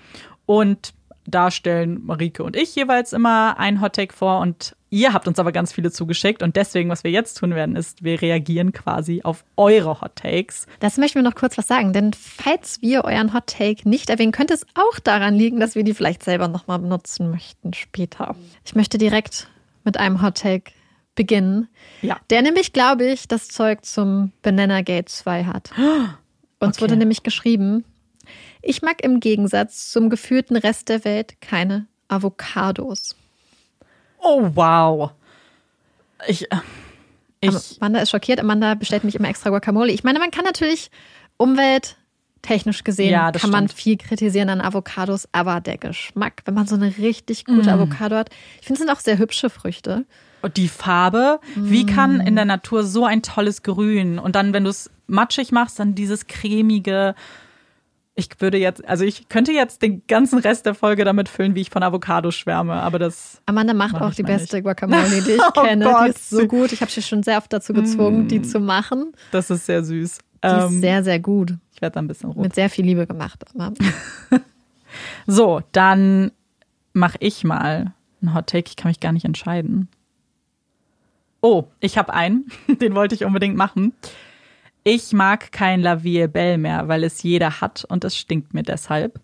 Und da stellen Marike und ich jeweils immer ein Hottake vor und ihr habt uns aber ganz viele zugeschickt und deswegen, was wir jetzt tun werden, ist, wir reagieren quasi auf eure Hottakes. Das möchten wir noch kurz was sagen, denn falls wir euren Hottake nicht erwähnen, könnte es auch daran liegen, dass wir die vielleicht selber nochmal benutzen möchten später. Ich möchte direkt mit einem Hottake beginnen, Ja. der nämlich, glaube ich, das Zeug zum Banana Gate 2 hat. Uns Okay. wurde nämlich geschrieben, ich mag im Gegensatz zum gefühlten Rest der Welt keine Avocados. Oh, wow. Ich, äh, ich, Amanda ist schockiert. Amanda bestellt mich immer extra Guacamole. Ich meine, man kann natürlich umwelttechnisch gesehen, Ja, kann man stimmt. viel kritisieren an Avocados, aber der Geschmack, wenn man so eine richtig gute Mm. Avocado hat, ich finde, es sind auch sehr hübsche Früchte. Und die Farbe, wie kann in der Natur so ein tolles Grün und dann, wenn du es matschig machst, dann dieses cremige. Ich würde jetzt, also ich könnte jetzt den ganzen Rest der Folge damit füllen, wie ich von Avocados schwärme, aber das, Amanda macht Mach auch die beste Guacamole, die ich Oh kenne. Gott. Mm. Die ist so gut. Ich habe sie schon sehr oft dazu gezwungen, die zu machen. das ist sehr süß. Die ist Ähm, sehr, sehr gut. ich werde da ein bisschen rot. Mit sehr viel Liebe gemacht. So, dann mache ich mal einen Hot Take. Ich kann mich gar nicht entscheiden. Oh, ich habe einen. Den wollte ich unbedingt machen. Ich mag kein La Vie est Belle mehr, weil es jeder hat und es stinkt mir deshalb.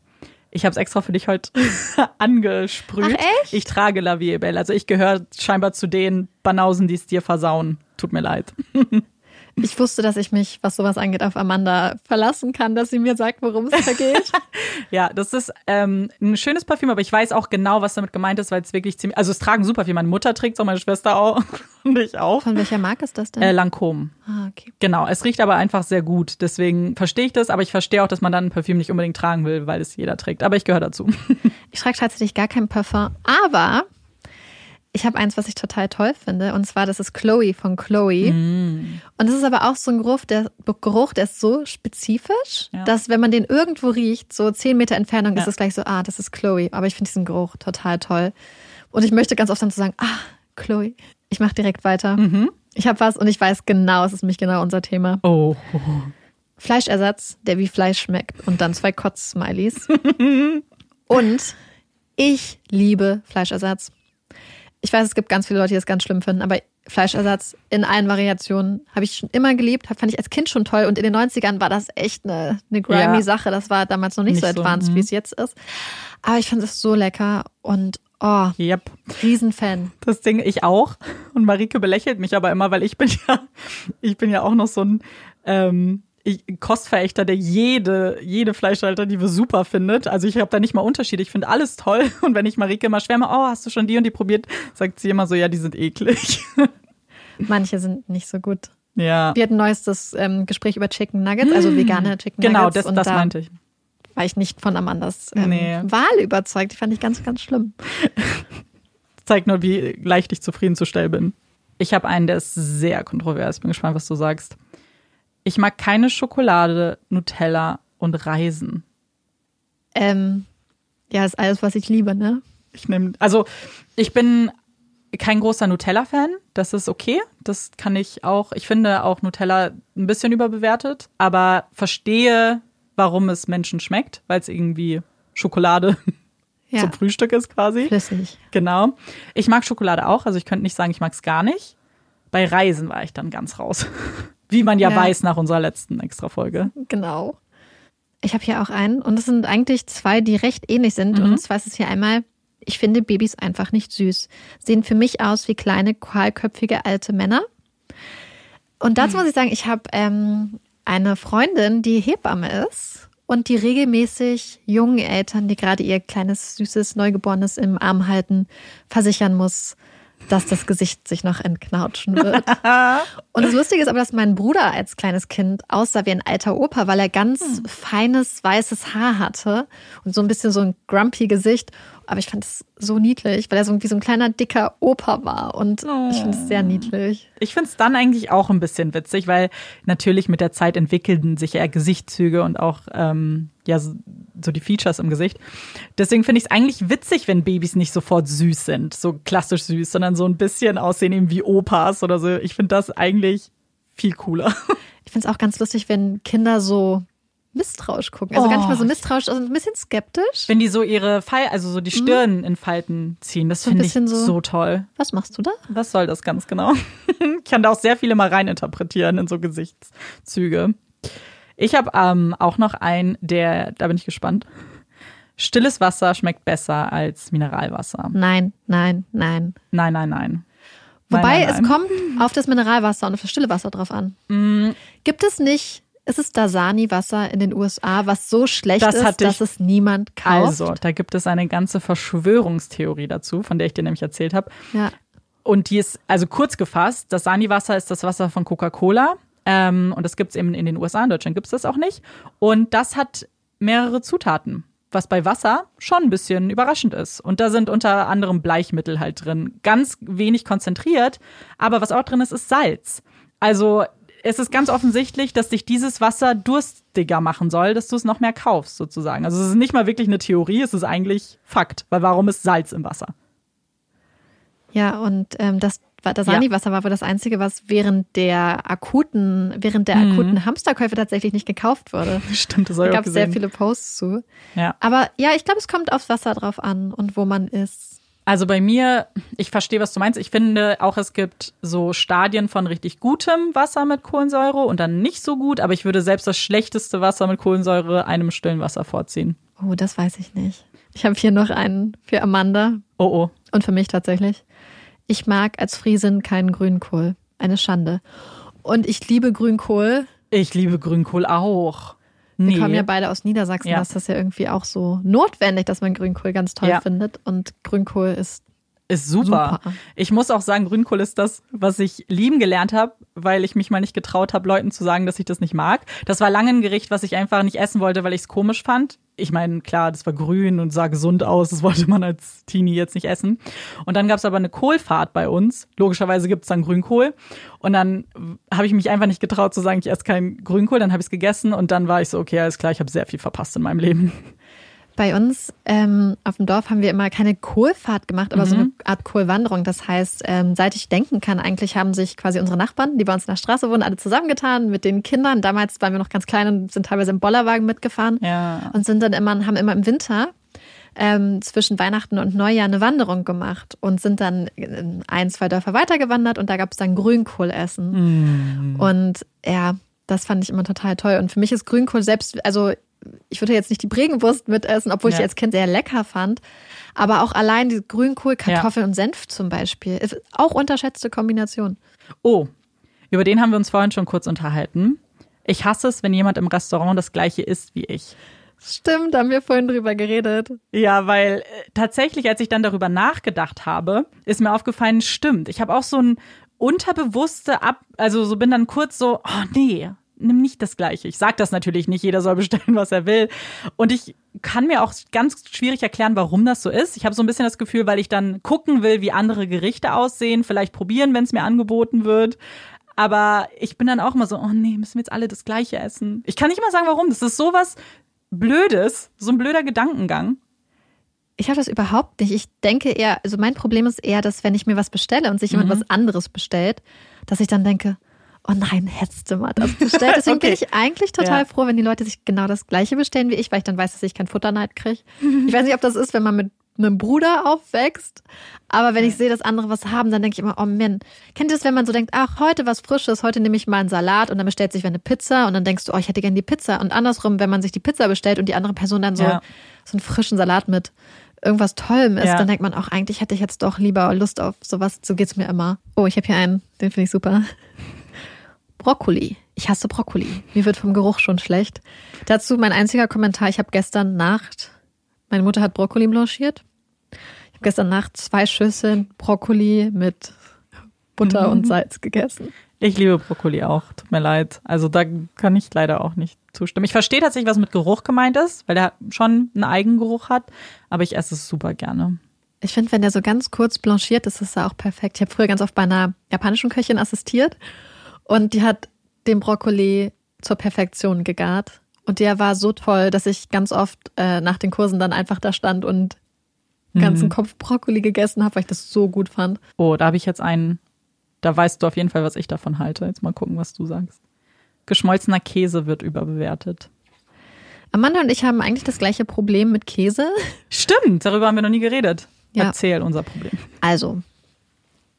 Ich habe es extra für dich heute angesprüht. Ach, echt? Ich trage La Vie est Belle. Also ich gehöre scheinbar zu den Banausen, die es dir versauen. Tut mir leid. ich wusste, dass ich mich, was sowas angeht, auf Amanda verlassen kann, dass sie mir sagt, worum es da geht. Ja, das ist ähm, ein schönes Parfüm, aber ich weiß auch genau, was damit gemeint ist, weil es wirklich ziemlich. Also es tragen super viel. Meine Mutter trägt es auch, meine Schwester auch und ich auch. Von welcher Marke ist das denn? Äh, Lancôme. ah, okay. Genau, es riecht aber einfach sehr gut. Deswegen verstehe ich das, aber ich verstehe auch, dass man dann ein Parfüm nicht unbedingt tragen will, weil es jeder trägt. Aber ich gehöre dazu. Ich trage tatsächlich gar kein Parfum, aber ich habe eins, was ich total toll finde, und zwar das ist Chloe von Chloe. Mm. Und es ist aber auch so ein Geruch, der Geruch, der ist so spezifisch, Ja. dass wenn man den irgendwo riecht, so zehn Meter Entfernung, ist Ja. es gleich so, ah, das ist Chloe. Aber ich finde diesen Geruch total toll. Und ich möchte ganz oft dann so sagen, ah, Chloe. Ich mache direkt weiter. Mhm. Ich habe was und ich weiß genau, es ist nämlich genau unser Thema. Oh. Fleischersatz, der wie Fleisch schmeckt. Und dann zwei Kotz-Smileys. und ich liebe Fleischersatz. Ich weiß, es gibt ganz viele Leute, die das ganz schlimm finden, aber Fleischersatz in allen Variationen habe ich schon immer geliebt, fand ich als Kind schon toll. Und in den 90ern war das echt eine, eine grimy Ja. Sache. Das war damals noch nicht, Nicht so so, advanced, mhm. wie es jetzt ist. Aber ich fand es so lecker und oh, Yep. Riesenfan. Das Ding, ich auch. Und Marike belächelt mich aber immer, weil ich bin ja, ich bin ja auch noch so ein ähm, Kostverächter, der jede, jede Fleischalternative super findet. Also ich habe da nicht mal Unterschiede. Ich finde alles toll. Und wenn ich Marike immer schwärme, oh, hast du schon die und die probiert, sagt sie immer so, ja, die sind eklig. Manche sind nicht so gut. ja. Wir hatten neues das ähm, Gespräch über Chicken Nuggets, also vegane Chicken Genau, Nuggets. das, und das da meinte ich. war ich nicht von Amandas ähm, Nee. Wahl überzeugt. Die fand ich ganz, ganz schlimm. zeigt nur, wie leicht ich zufriedenzustellen bin. Ich habe einen, der ist sehr kontrovers. Bin gespannt, was du sagst. Ich mag keine Schokolade, Nutella und Reisen. Ähm, ja, ist alles, was ich liebe, ne? Ich nehme, also ich bin kein großer Nutella-Fan. Das ist okay. Das kann ich auch. Ich finde auch Nutella ein bisschen überbewertet, aber verstehe, warum es Menschen schmeckt, weil es irgendwie Schokolade Ja, zum Frühstück ist quasi. flüssig. Genau. Ich mag Schokolade auch, also ich könnte nicht sagen, ich mag es gar nicht. Bei Reisen war ich dann ganz raus. Wie man ja, Ja. weiß nach unserer letzten Extra-Folge. Genau. Ich habe hier auch einen und es sind eigentlich zwei, die recht ähnlich sind. Und zwar ist es hier einmal, ich finde Babys einfach nicht süß. Sehen für mich aus wie kleine, kahlköpfige alte Männer. Und dazu muss ich sagen, ich habe ähm, eine Freundin, die Hebamme ist und die regelmäßig jungen Eltern, die gerade ihr kleines, süßes, Neugeborenes im Arm halten, versichern muss, dass das Gesicht sich noch entknautschen wird. Und das Lustige ist aber, dass mein Bruder als kleines Kind aussah wie ein alter Opa, weil er ganz feines, weißes Haar hatte und so ein bisschen so ein grumpy Gesicht. Aber ich fand es so niedlich, weil er so wie so ein kleiner, dicker Opa war. Und ich finde es sehr niedlich. Ich finde es dann eigentlich auch ein bisschen witzig, weil natürlich mit der Zeit entwickelten sich eher Gesichtszüge und auch ähm, ja so, so die Features im Gesicht. Deswegen finde ich es eigentlich witzig, wenn Babys nicht sofort süß sind, so klassisch süß, sondern so ein bisschen aussehen eben wie Opas oder so. Ich finde das eigentlich viel cooler. Ich finde es auch ganz lustig, wenn Kinder so misstrauisch gucken. Also gar nicht mal so Oh. misstrauisch, also ein bisschen skeptisch. Wenn die so ihre Fall, also so die Stirn in Falten ziehen, das Mhm. So finde ich so, so- toll. Was machst du da? Was soll das ganz genau? ich kann da auch sehr viele mal reininterpretieren in so Gesichtszüge. Ich habe ähm, auch noch einen, der, da bin ich gespannt. Stilles Wasser schmeckt besser als Mineralwasser. Nein, nein, nein. Nein, nein, nein. Wobei nein, nein, es nein. kommt auf das Mineralwasser und auf das stille Wasser drauf an. Mm, Gibt es nicht, ist es Dasani-Wasser in den USA, was so schlecht Das ist, dass es niemand kauft? Also, da gibt es eine ganze Verschwörungstheorie dazu, von der ich dir nämlich erzählt habe. Ja. Und die ist, also kurz gefasst, das Sani-Wasser ist das Wasser von Coca-Cola. Ähm, und das gibt es eben in den USA, in Deutschland gibt es das auch nicht. Und das hat mehrere Zutaten, was bei Wasser schon ein bisschen überraschend ist. Und da sind unter anderem Bleichmittel halt drin. Ganz wenig konzentriert, aber was auch drin ist, ist Salz. Also es ist ganz offensichtlich, dass dich dieses Wasser durstiger machen soll, dass du es noch mehr kaufst, sozusagen. Also es ist nicht mal wirklich eine Theorie, es ist eigentlich Fakt. Weil warum ist Salz im Wasser? Ja, und ähm, das Dasani-Wasser war wohl das Einzige, was während der akuten, während der Mhm. akuten Hamsterkäufe tatsächlich nicht gekauft wurde. Stimmt, das Da habe ich auch gab es sehr gesehen. viele Posts zu. Ja. Aber ja, ich glaube, es kommt aufs Wasser drauf an und wo man ist. Also bei mir, ich verstehe, was du meinst. Ich finde auch, es gibt so Stadien von richtig gutem Wasser mit Kohlensäure und dann nicht so gut, aber ich würde selbst das schlechteste Wasser mit Kohlensäure einem stillen Wasser vorziehen. Oh, das weiß ich nicht. Ich habe hier noch einen für Amanda Oh oh. und für mich tatsächlich. Ich mag als Friesin keinen Grünkohl. Eine Schande. Und ich liebe Grünkohl. Ich liebe Grünkohl auch. Wir Nee. kommen ja beide aus Niedersachsen, Ja. da ist das ja irgendwie auch so notwendig, dass man Grünkohl ganz toll Ja. findet. Und Grünkohl ist Ist super. Super. Ich muss auch sagen, Grünkohl ist das, was ich lieben gelernt habe, weil ich mich mal nicht getraut habe, Leuten zu sagen, dass ich das nicht mag. Das war lange ein Gericht, was ich einfach nicht essen wollte, weil ich es komisch fand. Ich meine, klar, das war grün und sah gesund aus. Das wollte man als Teenie jetzt nicht essen. Und dann gab es aber eine Kohlfahrt bei uns. Logischerweise gibt es dann Grünkohl. Und dann habe ich mich einfach nicht getraut zu sagen, ich esse keinen Grünkohl. Dann habe ich es gegessen und dann war ich so, okay, alles klar, ich habe sehr viel verpasst in meinem Leben. Bei uns ähm, auf dem Dorf haben wir immer keine Kohlfahrt gemacht, aber so Mhm. eine Art Kohlwanderung. Das heißt, ähm, seit ich denken kann, eigentlich haben sich quasi unsere Nachbarn, die bei uns in der Straße wohnen, alle zusammengetan mit den Kindern. Damals waren wir noch ganz klein und sind teilweise im Bollerwagen mitgefahren Ja. und sind dann immer, haben immer im Winter ähm, zwischen Weihnachten und Neujahr eine Wanderung gemacht und sind dann in ein, zwei Dörfer weitergewandert und da gab es dann Grünkohlessen. Mm. Und ja, das fand ich immer total toll. Und für mich ist Grünkohl selbst, also ich würde jetzt nicht die Bregenwurst mitessen, obwohl ich Ja. die als Kind sehr lecker fand. Aber auch allein die Grünkohl, Kartoffeln und Senf zum Beispiel. Ist Auch unterschätzte Kombination. Oh, über den haben wir uns vorhin schon kurz unterhalten. Ich hasse es, wenn jemand im Restaurant das gleiche isst wie ich. Stimmt, haben wir vorhin drüber geredet. Ja, weil äh, tatsächlich, als ich dann darüber nachgedacht habe, ist mir aufgefallen, stimmt. Ich habe auch so ein unterbewusste Ab, also so bin dann kurz so, oh nee, nimm nicht das Gleiche. Ich sag das natürlich nicht, jeder soll bestellen, was er will. Und ich kann mir auch ganz schwierig erklären, warum das so ist. Ich habe so ein bisschen das Gefühl, weil ich dann gucken will, wie andere Gerichte aussehen, vielleicht probieren, wenn es mir angeboten wird. Aber ich bin dann auch immer so, oh nee, müssen wir jetzt alle das Gleiche essen? Ich kann nicht mal sagen, warum. Das ist sowas Blödes, so ein blöder Gedankengang. Ich habe das überhaupt nicht. Ich denke eher, also mein Problem ist eher, dass wenn ich mir was bestelle und sich jemand was anderes bestellt, dass ich dann denke, oh nein, hättest du mal das bestellt. Deswegen bin Okay. ich eigentlich total Ja. froh, wenn die Leute sich genau das Gleiche bestellen wie ich, weil ich dann weiß, dass ich keinen Futterneid kriege. Ich weiß nicht, ob das ist, wenn man mit einem Bruder aufwächst, aber wenn ich sehe, dass andere was haben, dann denke ich immer, oh Mann. Kennt ihr das, wenn man so denkt, ach, heute was Frisches, heute nehme ich mal einen Salat und dann bestellt sich wer eine Pizza und dann denkst du, oh, ich hätte gerne die Pizza. Und andersrum, wenn man sich die Pizza bestellt und die andere Person dann so, Ja. so einen frischen Salat mit irgendwas Tollem ist, Ja. dann denkt man auch, eigentlich hätte ich jetzt doch lieber Lust auf sowas. So geht's mir immer. Oh, ich habe hier einen, den finde ich super. Brokkoli. Ich hasse Brokkoli. Mir wird vom Geruch schon schlecht. Dazu mein einziger Kommentar. Ich habe gestern Nacht, meine Mutter hat Brokkoli blanchiert. Ich habe gestern Nacht zwei Schüsseln Brokkoli mit Butter und Salz gegessen. Ich liebe Brokkoli auch, tut mir leid. Also da kann ich leider auch nicht zustimmen. Ich verstehe tatsächlich, was mit Geruch gemeint ist, weil der schon einen Eigengeruch hat, aber ich esse es super gerne. Ich finde, wenn der so ganz kurz blanchiert ist, ist er auch perfekt. Ich habe früher ganz oft bei einer japanischen Köchin assistiert und die hat den Brokkoli zur Perfektion gegart. Und der war so toll, dass ich ganz oft äh, nach den Kursen dann einfach da stand und einen ganzen Kopf Brokkoli gegessen habe, weil ich das so gut fand. Oh, da habe ich jetzt einen, da weißt du auf jeden Fall, was ich davon halte. Jetzt mal gucken, was du sagst. Geschmolzener Käse wird überbewertet. Amanda und ich haben eigentlich das gleiche Problem mit Käse. Stimmt, darüber haben wir noch nie geredet. Ja. Erzähl unser Problem. Also,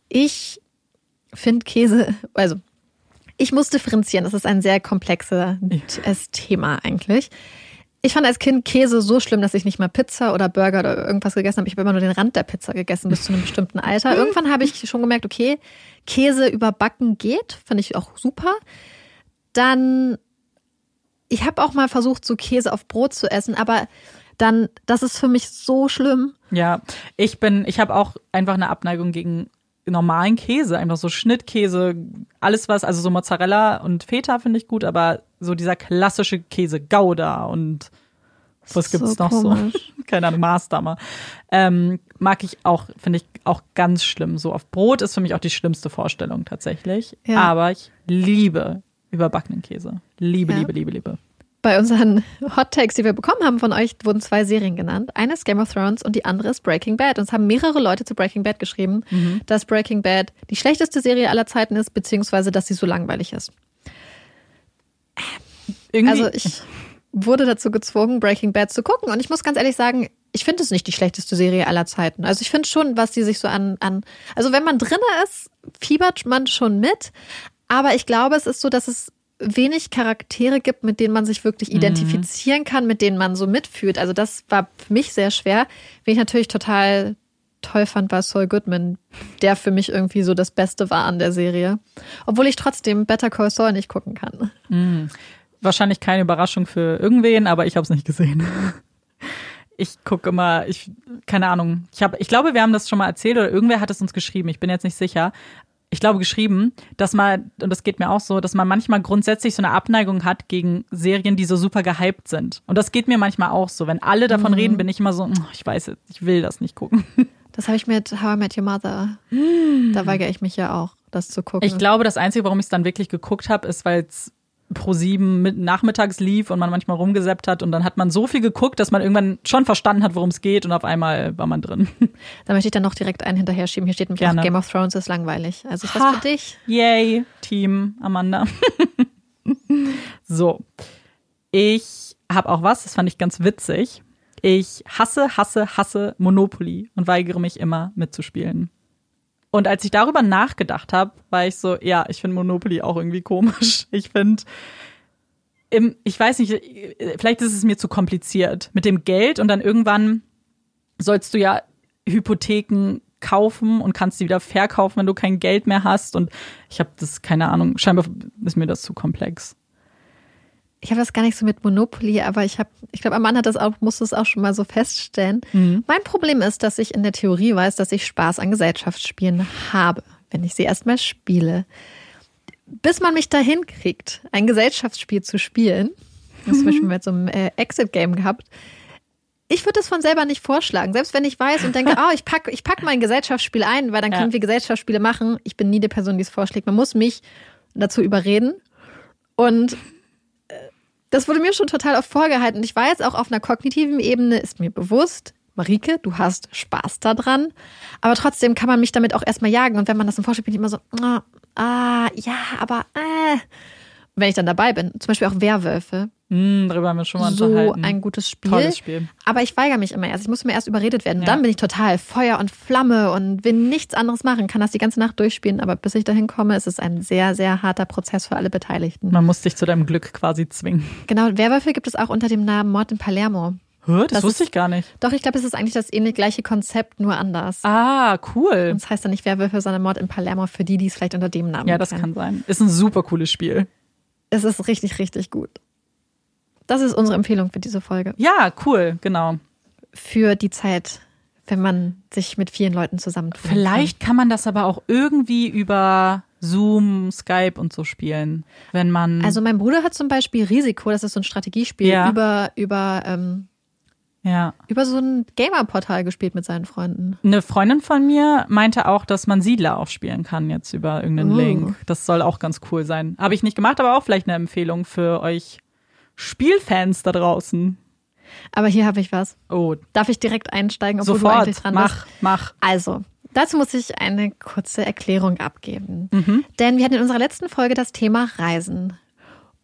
ich finde Käse, also ich muss differenzieren. Das ist ein sehr komplexes Thema eigentlich. Ich fand als Kind Käse so schlimm, dass ich nicht mal Pizza oder Burger oder irgendwas gegessen habe. Ich habe immer nur den Rand der Pizza gegessen bis zu einem bestimmten Alter. Irgendwann habe ich schon gemerkt, okay, Käse überbacken geht, fand ich auch super. Dann, ich habe auch mal versucht, so Käse auf Brot zu essen, aber dann, das ist für mich so schlimm. Ja, ich bin, ich habe auch einfach eine Abneigung gegen normalen Käse, einfach so Schnittkäse, alles was, also so Mozzarella und Feta finde ich gut, aber so dieser klassische Käse, Gouda und was gibt's So noch komisch. so? Keine Ahnung, Maßdammer. Ähm, mag ich auch, finde ich auch ganz schlimm. So auf Brot ist für mich auch die schlimmste Vorstellung tatsächlich. Ja. Aber ich liebe überbackenen Käse. Liebe, Ja. liebe, liebe, liebe. Bei unseren Hot Takes, die wir bekommen haben von euch, wurden zwei Serien genannt. Eine ist Game of Thrones und die andere ist Breaking Bad. Und es haben mehrere Leute zu Breaking Bad geschrieben, dass Breaking Bad die schlechteste Serie aller Zeiten ist, beziehungsweise dass sie so langweilig ist. Irgendwie, Also ich wurde dazu gezwungen, Breaking Bad zu gucken. Und ich muss ganz ehrlich sagen, ich finde es nicht die schlechteste Serie aller Zeiten. Also ich finde schon, was die sich so an, an, also wenn man drinne ist, fiebert man schon mit. Aber ich glaube, es ist so, dass es wenig Charaktere gibt, mit denen man sich wirklich identifizieren kann, mit denen man so mitfühlt. Also das war für mich sehr schwer. Wen ich natürlich total toll fand, war Saul Goodman, der für mich irgendwie so das Beste war an der Serie. Obwohl ich trotzdem Better Call Saul nicht gucken kann. wahrscheinlich keine Überraschung für irgendwen, aber ich habe es nicht gesehen. Ich gucke immer, ich keine Ahnung. Ich habe, ich glaube, wir haben das schon mal erzählt oder irgendwer hat es uns geschrieben. Ich bin jetzt nicht sicher. Ich glaube geschrieben, dass man und das geht mir auch so, dass man manchmal grundsätzlich so eine Abneigung hat gegen Serien, die so super gehypt sind. Und das geht mir manchmal auch so. Wenn alle davon reden, bin ich immer so, "Oh, ich weiß, jetzt, ich will das nicht gucken. Das habe ich mit How I Met Your Mother. Da weigere ich mich ja auch, das zu gucken. Ich glaube, das Einzige, warum ich es dann wirklich geguckt habe, ist, weil es pro sieben mit nachmittags lief und man manchmal rumgeseppt hat und dann hat man so viel geguckt, dass man irgendwann schon verstanden hat, worum es geht und auf einmal war man drin. da möchte ich dann noch direkt einen hinterher schieben. Hier steht nämlich Gerne. auch Game of Thrones ist langweilig. Also ist Ha. was für dich. Yay, Team Amanda. so, ich habe auch was, das fand ich ganz witzig. Ich hasse, hasse, hasse Monopoly und weigere mich immer mitzuspielen. Und als ich darüber nachgedacht habe, war ich so, ja, ich finde Monopoly auch irgendwie komisch. Ich finde, ich weiß nicht, vielleicht ist es mir zu kompliziert mit dem Geld und dann irgendwann sollst du ja Hypotheken kaufen und kannst die wieder verkaufen, wenn du kein Geld mehr hast. Und ich habe das, keine Ahnung, scheinbar ist mir das zu komplex. Ich habe das gar nicht so mit Monopoly, aber ich habe, ich glaube, Amanda hat das auch, musste es auch schon mal so feststellen. Mein Problem ist, dass ich in der Theorie weiß, dass ich Spaß an Gesellschaftsspielen habe, wenn ich sie erstmal spiele. Bis man mich dahin kriegt, ein Gesellschaftsspiel zu spielen, das zum Beispiel mit so einem äh, Exit-Game gehabt, ich würde das von selber nicht vorschlagen. Selbst wenn ich weiß und denke, oh, ich packe ich pack mein Gesellschaftsspiel ein, weil dann können Ja. wir Gesellschaftsspiele machen. Ich bin nie die Person, die es vorschlägt. Man muss mich dazu überreden. Und das wurde mir schon total oft vorgehalten. Ich weiß auch auf einer kognitiven Ebene ist mir bewusst, Marike, du hast Spaß daran. Aber trotzdem kann man mich damit auch erstmal jagen. Und wenn man das im Vorspiel immer so, ah, ja, aber äh. Wenn ich dann dabei bin, zum Beispiel auch Werwölfe, Hm, darüber haben wir schon mal so unterhalten. ein gutes Spiel. Tolles Spiel. Aber ich weigere mich immer erst. Ich muss mir erst überredet werden. Ja. Dann bin ich total Feuer und Flamme und will nichts anderes machen, kann das die ganze Nacht durchspielen. Aber bis ich dahin komme, ist es ein sehr, sehr harter Prozess für alle Beteiligten. Man muss dich zu deinem Glück quasi zwingen. Genau, Werwölfe gibt es auch unter dem Namen Mord in Palermo. Hä, das, Das wusste ist- ich gar nicht. Doch, ich glaube, es ist eigentlich das ähnlich gleiche Konzept, nur anders. Ah, cool. Und es heißt dann nicht Werwölfe, sondern Mord in Palermo für die, die es vielleicht unter dem Namen Ja, das kennen. kann sein. Ist ein super cooles Spiel. Es ist richtig, richtig gut. Das ist unsere Empfehlung für diese Folge. Ja, cool, genau. Für die Zeit, wenn man sich mit vielen Leuten zusammentut. Vielleicht kann man das aber auch irgendwie über Zoom, Skype und so spielen, wenn man. Also mein Bruder hat zum Beispiel Risiko, das ist so ein Strategiespiel, Ja. über, über, ähm, ja. über so ein Gamer-Portal gespielt mit seinen Freunden. Eine Freundin von mir meinte auch, dass man Siedler auch spielen kann jetzt über irgendeinen Oh. Link. Das soll auch ganz cool sein. Habe ich nicht gemacht, aber auch vielleicht eine Empfehlung für euch Spielfans da draußen. Aber hier habe ich was. Oh, Darf ich direkt einsteigen, obwohl du sofort. eigentlich dran Mach, bist? mach. Also, dazu muss ich eine kurze Erklärung abgeben. Mhm. Denn wir hatten in unserer letzten Folge das Thema Reisen.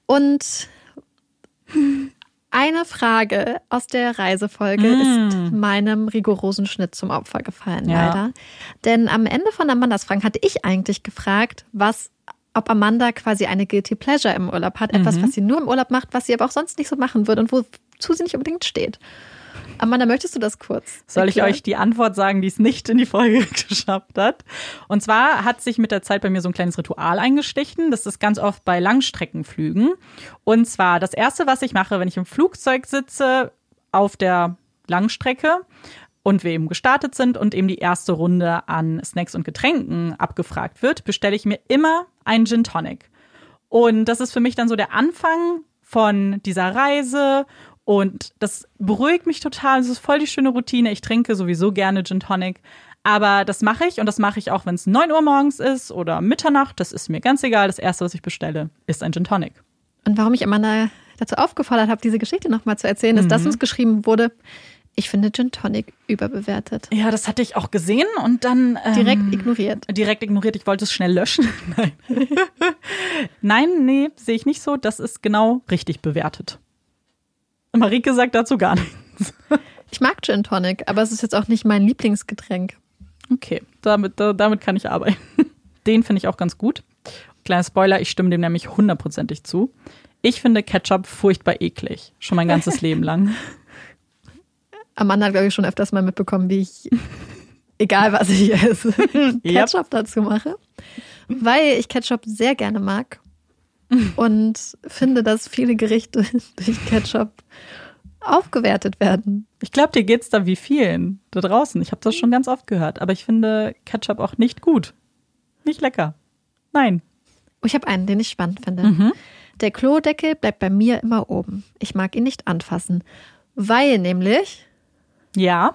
Und eine Frage aus der Reisefolge Mm. ist meinem rigorosen Schnitt zum Opfer gefallen, Ja. leider. Denn am Ende von Amandas Fragen hatte ich eigentlich gefragt, was, ob Amanda quasi eine Guilty Pleasure im Urlaub hat. Mhm. Etwas, was sie nur im Urlaub macht, was sie aber auch sonst nicht so machen würde und wozu sie nicht unbedingt steht. Amanda, möchtest du das kurz? Soll ich erklären? euch die Antwort sagen, die es nicht in die Folge geschafft hat? Und zwar hat sich mit der Zeit bei mir so ein kleines Ritual eingestichen. Das ist ganz oft bei Langstreckenflügen. Und zwar das erste, was ich mache, wenn ich im Flugzeug sitze, auf der Langstrecke und wir eben gestartet sind und eben die erste Runde an Snacks und Getränken abgefragt wird, bestelle ich mir immer einen Gin Tonic. Und das ist für mich dann so der Anfang von dieser Reise. Und das beruhigt mich total. Es ist voll die schöne Routine. Ich trinke sowieso gerne Gin Tonic. Aber das mache ich und das mache ich auch, wenn es 9 Uhr morgens ist oder Mitternacht. Das ist mir ganz egal. Das erste, was ich bestelle, ist ein Gin Tonic. Und warum ich Amanda dazu aufgefordert habe, diese Geschichte nochmal zu erzählen, ist, dass uns geschrieben wurde, ich finde Gin Tonic überbewertet. Ja, das hatte ich auch gesehen und dann ähm, Direkt ignoriert. direkt ignoriert. Ich wollte es schnell löschen. Nein. Nein, nee, sehe ich nicht so. Das ist genau richtig bewertet. Marike sagt dazu gar nichts. Ich mag Gin Tonic, aber es ist jetzt auch nicht mein Lieblingsgetränk. Okay, damit, da, damit kann ich arbeiten. Den finde ich auch ganz gut. Kleiner Spoiler, ich stimme dem nämlich hundertprozentig zu. Ich finde Ketchup furchtbar eklig. Schon mein ganzes Leben lang. Amanda hat, glaube ich, schon öfters mal mitbekommen, wie ich, egal was ich esse, Ketchup dazu mache. Weil ich Ketchup sehr gerne mag und finde, dass viele Gerichte durch Ketchup aufgewertet werden. Ich glaube, dir geht's da wie vielen da draußen. Ich habe das schon ganz oft gehört. Aber ich finde Ketchup auch nicht gut. Nicht lecker. Nein. Oh, ich habe einen, den ich spannend finde. Der Klodeckel bleibt bei mir immer oben. Ich mag ihn nicht anfassen, weil nämlich Ja.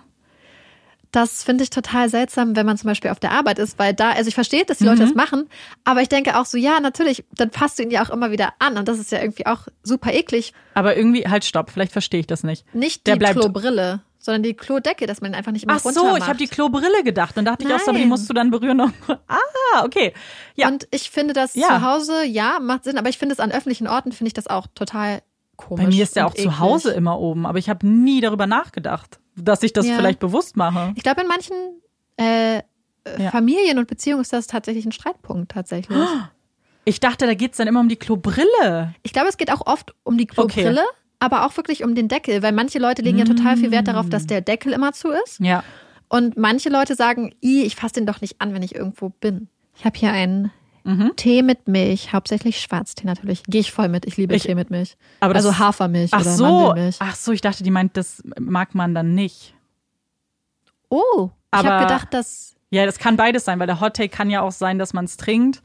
Das finde ich total seltsam, wenn man zum Beispiel auf der Arbeit ist, weil da, also ich verstehe, dass die Leute das machen, aber ich denke auch so, ja, natürlich, dann passt du ihn ja auch immer wieder an und das ist ja irgendwie auch super eklig. Aber irgendwie, halt, stopp, vielleicht verstehe ich das nicht. Nicht Der die bleibt- Klobrille, sondern die Klodecke, dass man ihn einfach nicht immer Ach runter so, macht. ich habe die Klobrille gedacht. Dann dachte ich auch so, aber die Nein. musst du dann berühren. ah, okay. Ja. Und ich finde das Ja. zu Hause, ja, macht Sinn, aber ich finde es an öffentlichen Orten, finde ich das auch total komisch. Bei mir ist der auch zu eklig. Hause immer oben, aber ich habe nie darüber nachgedacht, dass ich das Ja. vielleicht bewusst mache. Ich glaube, in manchen äh, Ja. Familien und Beziehungen ist das tatsächlich ein Streitpunkt, tatsächlich. Ich dachte, da geht's dann immer um die Klobrille. Ich glaube, es geht auch oft um die Klobrille, aber auch wirklich um den Deckel, weil manche Leute legen ja total viel Wert darauf, dass der Deckel immer zu ist. Ja. Und manche Leute sagen, "I, ich fasse den doch nicht an, wenn ich irgendwo bin. Ich habe hier einen Mhm. Tee mit Milch, hauptsächlich Schwarztee natürlich. Gehe ich voll mit. Ich liebe Ich- Tee mit Milch. Also Hafermilch Ach oder so. Mandelmilch. Ach so, ich dachte, die meint, das mag man dann nicht. Oh, ich Aber- habe gedacht, dass Ja, das kann beides sein, weil der Hot Take kann ja auch sein, dass man es trinkt.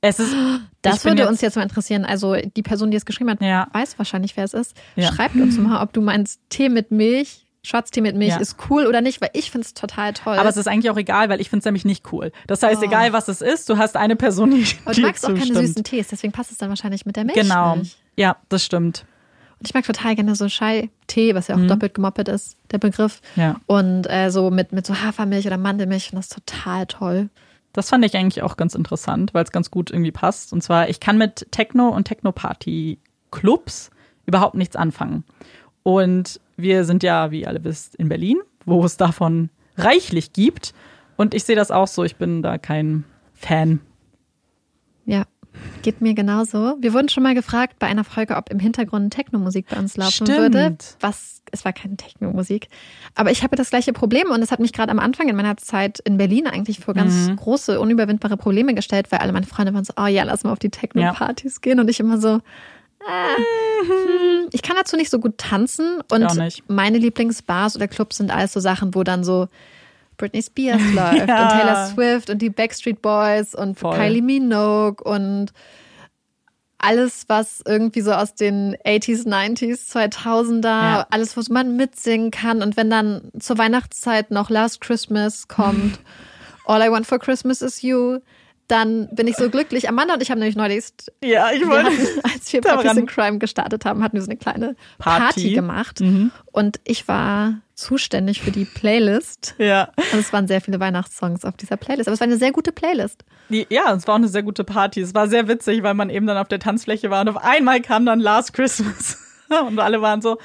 Es ist. das ich würde jetzt- uns jetzt mal interessieren. Also die Person, die es geschrieben hat, Ja. weiß wahrscheinlich, wer es ist. Ja. Schreibt uns mal, ob du meinst, Tee mit Milch, Schwarztee mit Milch Ja. ist cool oder nicht, weil ich finde es total toll. Aber es ist eigentlich auch egal, weil ich finde es nämlich nicht cool. Das heißt, Oh. egal was es ist, du hast eine Person, die, Und du magst auch keine süßen Tees, deswegen passt es dann wahrscheinlich mit der Milch. Genau. nicht. Ja, das stimmt. Und ich mag total gerne so Chai-Tee, was ja auch doppelt gemoppelt ist, der Begriff. Mhm. Ja. Und äh, so mit, mit so Hafermilch oder Mandelmilch, ich finde das total toll. Das fand ich eigentlich auch ganz interessant, weil es ganz gut irgendwie passt. Und zwar, ich kann mit Techno- und Techno-Party-Clubs überhaupt nichts anfangen. Und wir sind ja, wie ihr alle wisst, in Berlin, wo es davon reichlich gibt. Und ich sehe das auch so, ich bin da kein Fan. Ja, geht mir genauso. Wir wurden schon mal gefragt bei einer Folge, ob im Hintergrund Techno-Musik bei uns laufen Stimmt. würde. Was, es war keine Techno-Musik. Aber ich habe das gleiche Problem und es hat mich gerade am Anfang in meiner Zeit in Berlin eigentlich vor ganz Mhm. große, unüberwindbare Probleme gestellt, weil alle meine Freunde waren so, oh ja, lass mal auf die Techno-Partys gehen und ich immer so, hm, ich kann dazu nicht so gut tanzen und meine Lieblingsbars oder Clubs sind alles so Sachen, wo dann so Britney Spears läuft Ja. und Taylor Swift und die Backstreet Boys und Voll. Kylie Minogue und alles, was irgendwie so aus den 80s, 90s, 2000er, Ja. alles, wo man mitsingen kann. Und wenn dann zur Weihnachtszeit noch Last Christmas kommt, All I Want for Christmas is You, dann bin ich so glücklich. Amanda und ich haben nämlich neulich, Ja, ich wir hatten, als wir Puppies in Crime gestartet haben, hatten wir so eine kleine Party. Party, gemacht. Mhm. Und ich war zuständig für die Playlist. Ja. Und es waren sehr viele Weihnachtssongs auf dieser Playlist. Aber es war eine sehr gute Playlist. Ja, es war auch eine sehr gute Party. Es war sehr witzig, weil man eben dann auf der Tanzfläche war und auf einmal kam dann Last Christmas. Und alle waren so,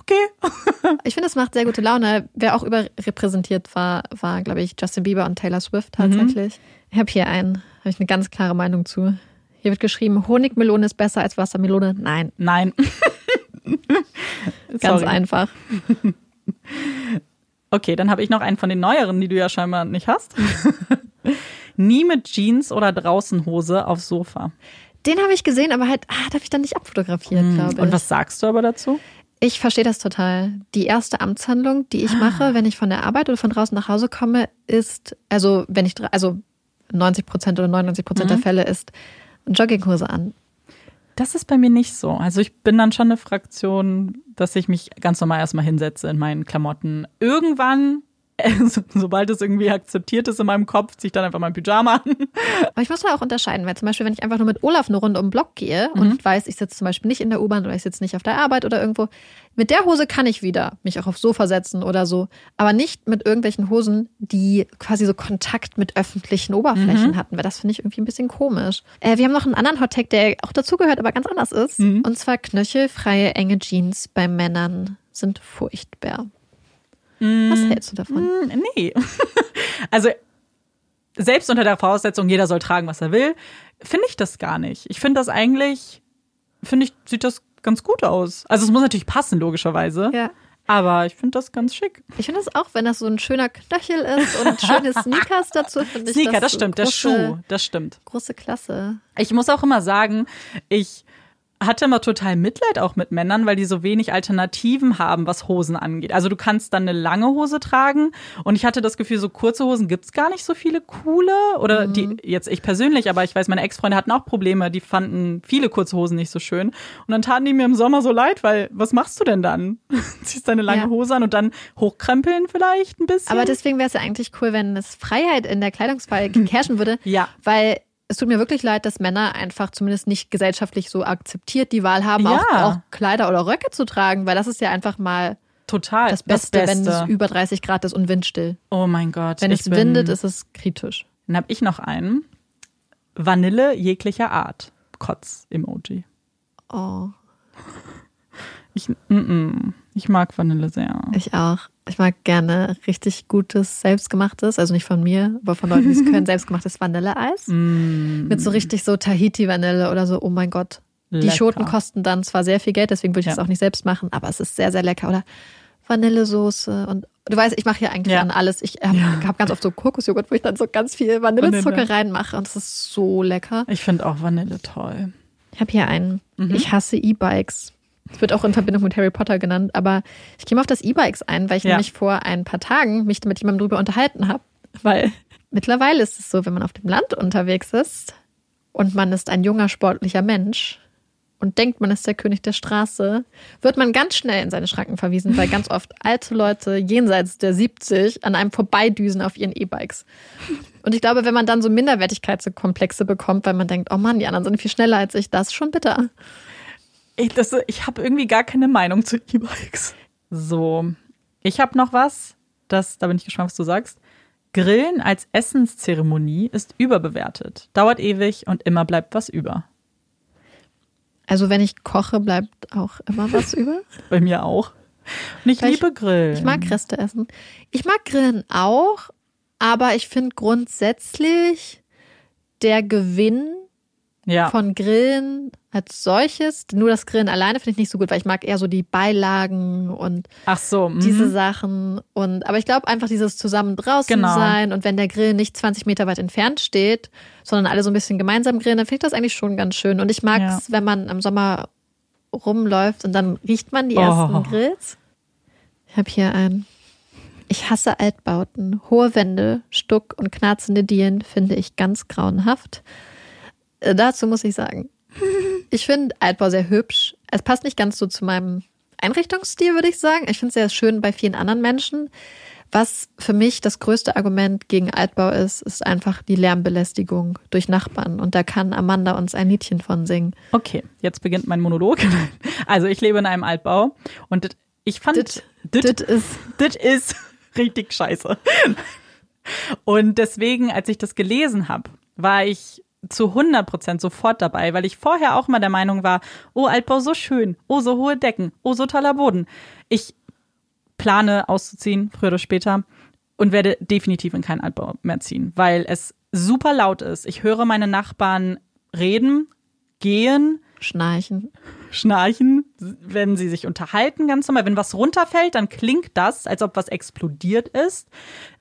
okay. Ich finde, es macht sehr gute Laune. Wer auch überrepräsentiert war, war, glaube ich, Justin Bieber und Taylor Swift tatsächlich. Mhm. Ich habe hier einen, habe ich eine ganz klare Meinung zu. Hier wird geschrieben, Honigmelone ist besser als Wassermelone. Nein. Nein. ganz einfach. Okay, dann habe ich noch einen von den neueren, die du ja scheinbar nicht hast. Nie mit Jeans oder Draußenhose aufs Sofa. Den habe ich gesehen, aber halt, ah, darf ich dann nicht abfotografiert, hm. glaube ich. Und was sagst du aber dazu? Ich verstehe das total. Die erste Amtshandlung, die ich mache, ah. wenn ich von der Arbeit oder von draußen nach Hause komme, ist, also wenn ich, also 90 Prozent oder 99 Prozent mhm. der Fälle ist Jogginghose an. Das ist bei mir nicht so. Also ich bin dann schon eine Fraktion, dass ich mich ganz normal erstmal hinsetze in meinen Klamotten. Irgendwann sobald es irgendwie akzeptiert ist in meinem Kopf, ziehe ich dann einfach mein Pyjama an. Aber ich muss da auch unterscheiden, weil zum Beispiel, wenn ich einfach nur mit Olaf eine Runde um den Block gehe mhm. und weiß, ich sitze zum Beispiel nicht in der U-Bahn oder ich sitze nicht auf der Arbeit oder irgendwo, mit der Hose kann ich wieder mich auch aufs Sofa setzen oder so, aber nicht mit irgendwelchen Hosen, die quasi so Kontakt mit öffentlichen Oberflächen mhm. hatten, weil das finde ich irgendwie ein bisschen komisch. Äh, wir haben noch einen anderen Hottag, der auch dazugehört, aber ganz anders ist. Mhm. Und zwar knöchelfreie, enge Jeans bei Männern sind furchtbar. Was mm, hältst du davon? Mm, nee. also selbst unter der Voraussetzung, jeder soll tragen, was er will, finde ich das gar nicht. Ich finde das eigentlich, finde ich, sieht das ganz gut aus. Also es muss natürlich passen, logischerweise. Ja. Aber ich finde das ganz schick. Ich finde das auch, wenn das so ein schöner Knöchel ist und schöne Sneakers dazu, finde ich Sneaker, das, das stimmt, große, der Schuh, das stimmt. Große Klasse. Ich muss auch immer sagen, ich hatte immer total Mitleid auch mit Männern, weil die so wenig Alternativen haben, was Hosen angeht. Also du kannst dann eine lange Hose tragen und ich hatte das Gefühl, so kurze Hosen gibt's gar nicht so viele coole oder mhm. die jetzt ich persönlich, aber ich weiß, meine Ex-Freunde hatten auch Probleme, die fanden viele kurze Hosen nicht so schön und dann taten die mir im Sommer so leid, weil was machst du denn dann? Ziehst deine lange ja. Hose an und dann hochkrempeln vielleicht ein bisschen? Aber deswegen wäre es ja eigentlich cool, wenn es Freiheit in der Kleidungswahl herrschen würde, ja. weil es tut mir wirklich leid, dass Männer einfach zumindest nicht gesellschaftlich so akzeptiert die Wahl haben, ja. auch, auch, Kleider oder Röcke zu tragen, weil das ist ja einfach mal total das Beste, das Beste. wenn es über 30 Grad ist und windstill. Oh mein Gott. Wenn es windet, ist es kritisch. Dann habe ich noch einen. Vanille jeglicher Art. Kotz-Emoji. Oh. Ich, mm -mm. Ich mag Vanille sehr. Ich auch. Ich mag gerne richtig gutes, selbstgemachtes, also nicht von mir, aber von Leuten, die es können, selbstgemachtes Vanilleeis. Mm. Mit so richtig so Tahiti-Vanille oder so, oh mein Gott. Lecker. Die Schoten kosten dann zwar sehr viel Geld, deswegen würde ich es auch nicht selbst machen, aber es ist sehr, sehr lecker. Oder Vanillesoße und du weißt, ich mache hier eigentlich ja. an alles. Ich habe ja. hab ganz oft so Kokosjoghurt, wo ich dann so ganz viel Vanillezucker Vanille. reinmache und es ist so lecker. Ich finde auch Vanille toll. Ich habe hier einen. Mhm. Ich hasse E-Bikes. Es wird auch in Verbindung mit Harry Potter genannt, aber ich gehe mal auf das E-Bikes ein, weil ich ja. nämlich vor ein paar Tagen mich mit jemandem drüber unterhalten habe. Weil mittlerweile ist es so, wenn man auf dem Land unterwegs ist und man ist ein junger, sportlicher Mensch und denkt, man ist der König der Straße, wird man ganz schnell in seine Schranken verwiesen, weil ganz oft alte Leute jenseits der 70 an einem vorbeidüsen auf ihren E-Bikes. Und ich glaube, wenn man dann so Minderwertigkeitskomplexe bekommt, weil man denkt, oh Mann, die anderen sind viel schneller als ich, das ist schon bitter. Ich, ich habe irgendwie gar keine Meinung zu E-Bikes. So, ich habe noch was, das, da bin ich gespannt, was du sagst. Grillen als Essenszeremonie ist überbewertet. Dauert ewig und immer bleibt was über. Also wenn ich koche, bleibt auch immer was über? Bei mir auch. Und ich Weil liebe ich, Grillen. Ich mag Reste essen. Ich mag Grillen auch, aber ich finde grundsätzlich der Gewinn ja. von Grillen als solches. Nur das Grillen alleine finde ich nicht so gut, weil ich mag eher so die Beilagen und Ach so, mh. diese Sachen. Und aber ich glaube einfach dieses zusammen draußen genau. sein und wenn der Grill nicht 20 Meter weit entfernt steht, sondern alle so ein bisschen gemeinsam grillen, dann finde ich das eigentlich schon ganz schön. Und ich mag es, ja. wenn man im Sommer rumläuft und dann riecht man die ersten oh. Grills. Ich habe hier einen. Ich hasse Altbauten. Hohe Wände, Stuck und knarzende Dielen finde ich ganz grauenhaft. Äh, dazu muss ich sagen, ich finde Altbau sehr hübsch. Es passt nicht ganz so zu meinem Einrichtungsstil, würde ich sagen. Ich finde es sehr schön bei vielen anderen Menschen. Was für mich das größte Argument gegen Altbau ist, ist einfach die Lärmbelästigung durch Nachbarn. Und da kann Amanda uns ein Liedchen von singen. Okay, jetzt beginnt mein Monolog. Also ich lebe in einem Altbau und ich fand, das ist, das ist richtig scheiße. Und deswegen, als ich das gelesen habe, war ich zu 100 Prozent sofort dabei, weil ich vorher auch mal der Meinung war, oh, Altbau so schön, oh, so hohe Decken, oh, so toller Boden. Ich plane auszuziehen, früher oder später, und werde definitiv in keinen Altbau mehr ziehen, weil es super laut ist. Ich höre meine Nachbarn reden, gehen, Schnarchen. schnarchen, wenn sie sich unterhalten, ganz normal. Wenn was runterfällt, dann klingt das, als ob was explodiert ist.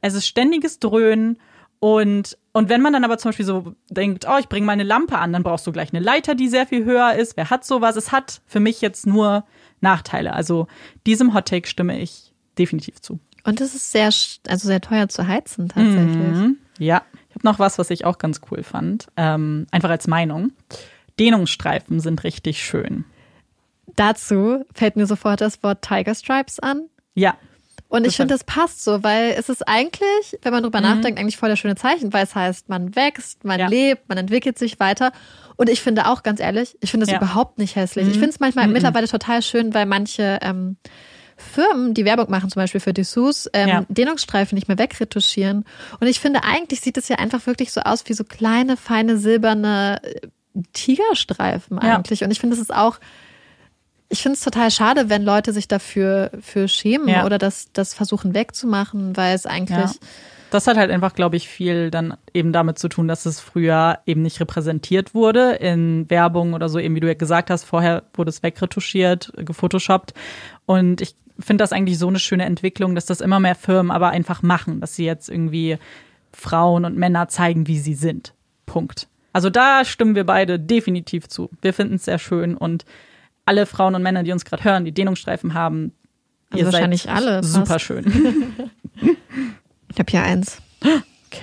Es ist ständiges Dröhnen und und wenn man dann aber zum Beispiel so denkt, oh, ich bringe meine Lampe an, dann brauchst du gleich eine Leiter, die sehr viel höher ist. Wer hat sowas? Es hat für mich jetzt nur Nachteile. Also diesem Hottake stimme ich definitiv zu. Und es ist sehr, also sehr teuer zu heizen tatsächlich. Mhm. Ja, ich habe noch was, was ich auch ganz cool fand. Ähm, einfach als Meinung. Dehnungsstreifen sind richtig schön. Dazu fällt mir sofort das Wort Tiger Stripes an. Ja. Und ich finde, das passt so, weil es ist eigentlich, wenn man drüber nachdenkt, eigentlich voll das schöne Zeichen, weil es heißt, man wächst, man Ja. lebt, man entwickelt sich weiter. Und ich finde auch, ganz ehrlich, ich finde es Ja. überhaupt nicht hässlich. Ich finde es manchmal mittlerweile total schön, weil manche ähm, Firmen, die Werbung machen, zum Beispiel für Dessous, ähm, Ja. Dehnungsstreifen nicht mehr wegretuschieren. Und ich finde, eigentlich sieht es ja einfach wirklich so aus wie so kleine, feine, silberne äh, Tigerstreifen eigentlich. Und ich finde, es ist auch, ich finde es total schade, wenn Leute sich dafür für schämen Ja. oder das, das versuchen wegzumachen, weil es eigentlich. Ja. Das hat halt einfach, glaube ich, viel dann eben damit zu tun, dass es früher eben nicht repräsentiert wurde in Werbung oder so, eben wie du ja gesagt hast, vorher wurde es wegretuschiert, gefotoshoppt. Und ich finde das eigentlich so eine schöne Entwicklung, dass das immer mehr Firmen aber einfach machen, dass sie jetzt irgendwie Frauen und Männer zeigen, wie sie sind. Punkt. Also da stimmen wir beide definitiv zu. Wir finden es sehr schön und alle Frauen und Männer, die uns gerade hören, die Dehnungsstreifen haben, Also ihr wahrscheinlich seid alle fast. super schön. Ich habe hier eins. Okay.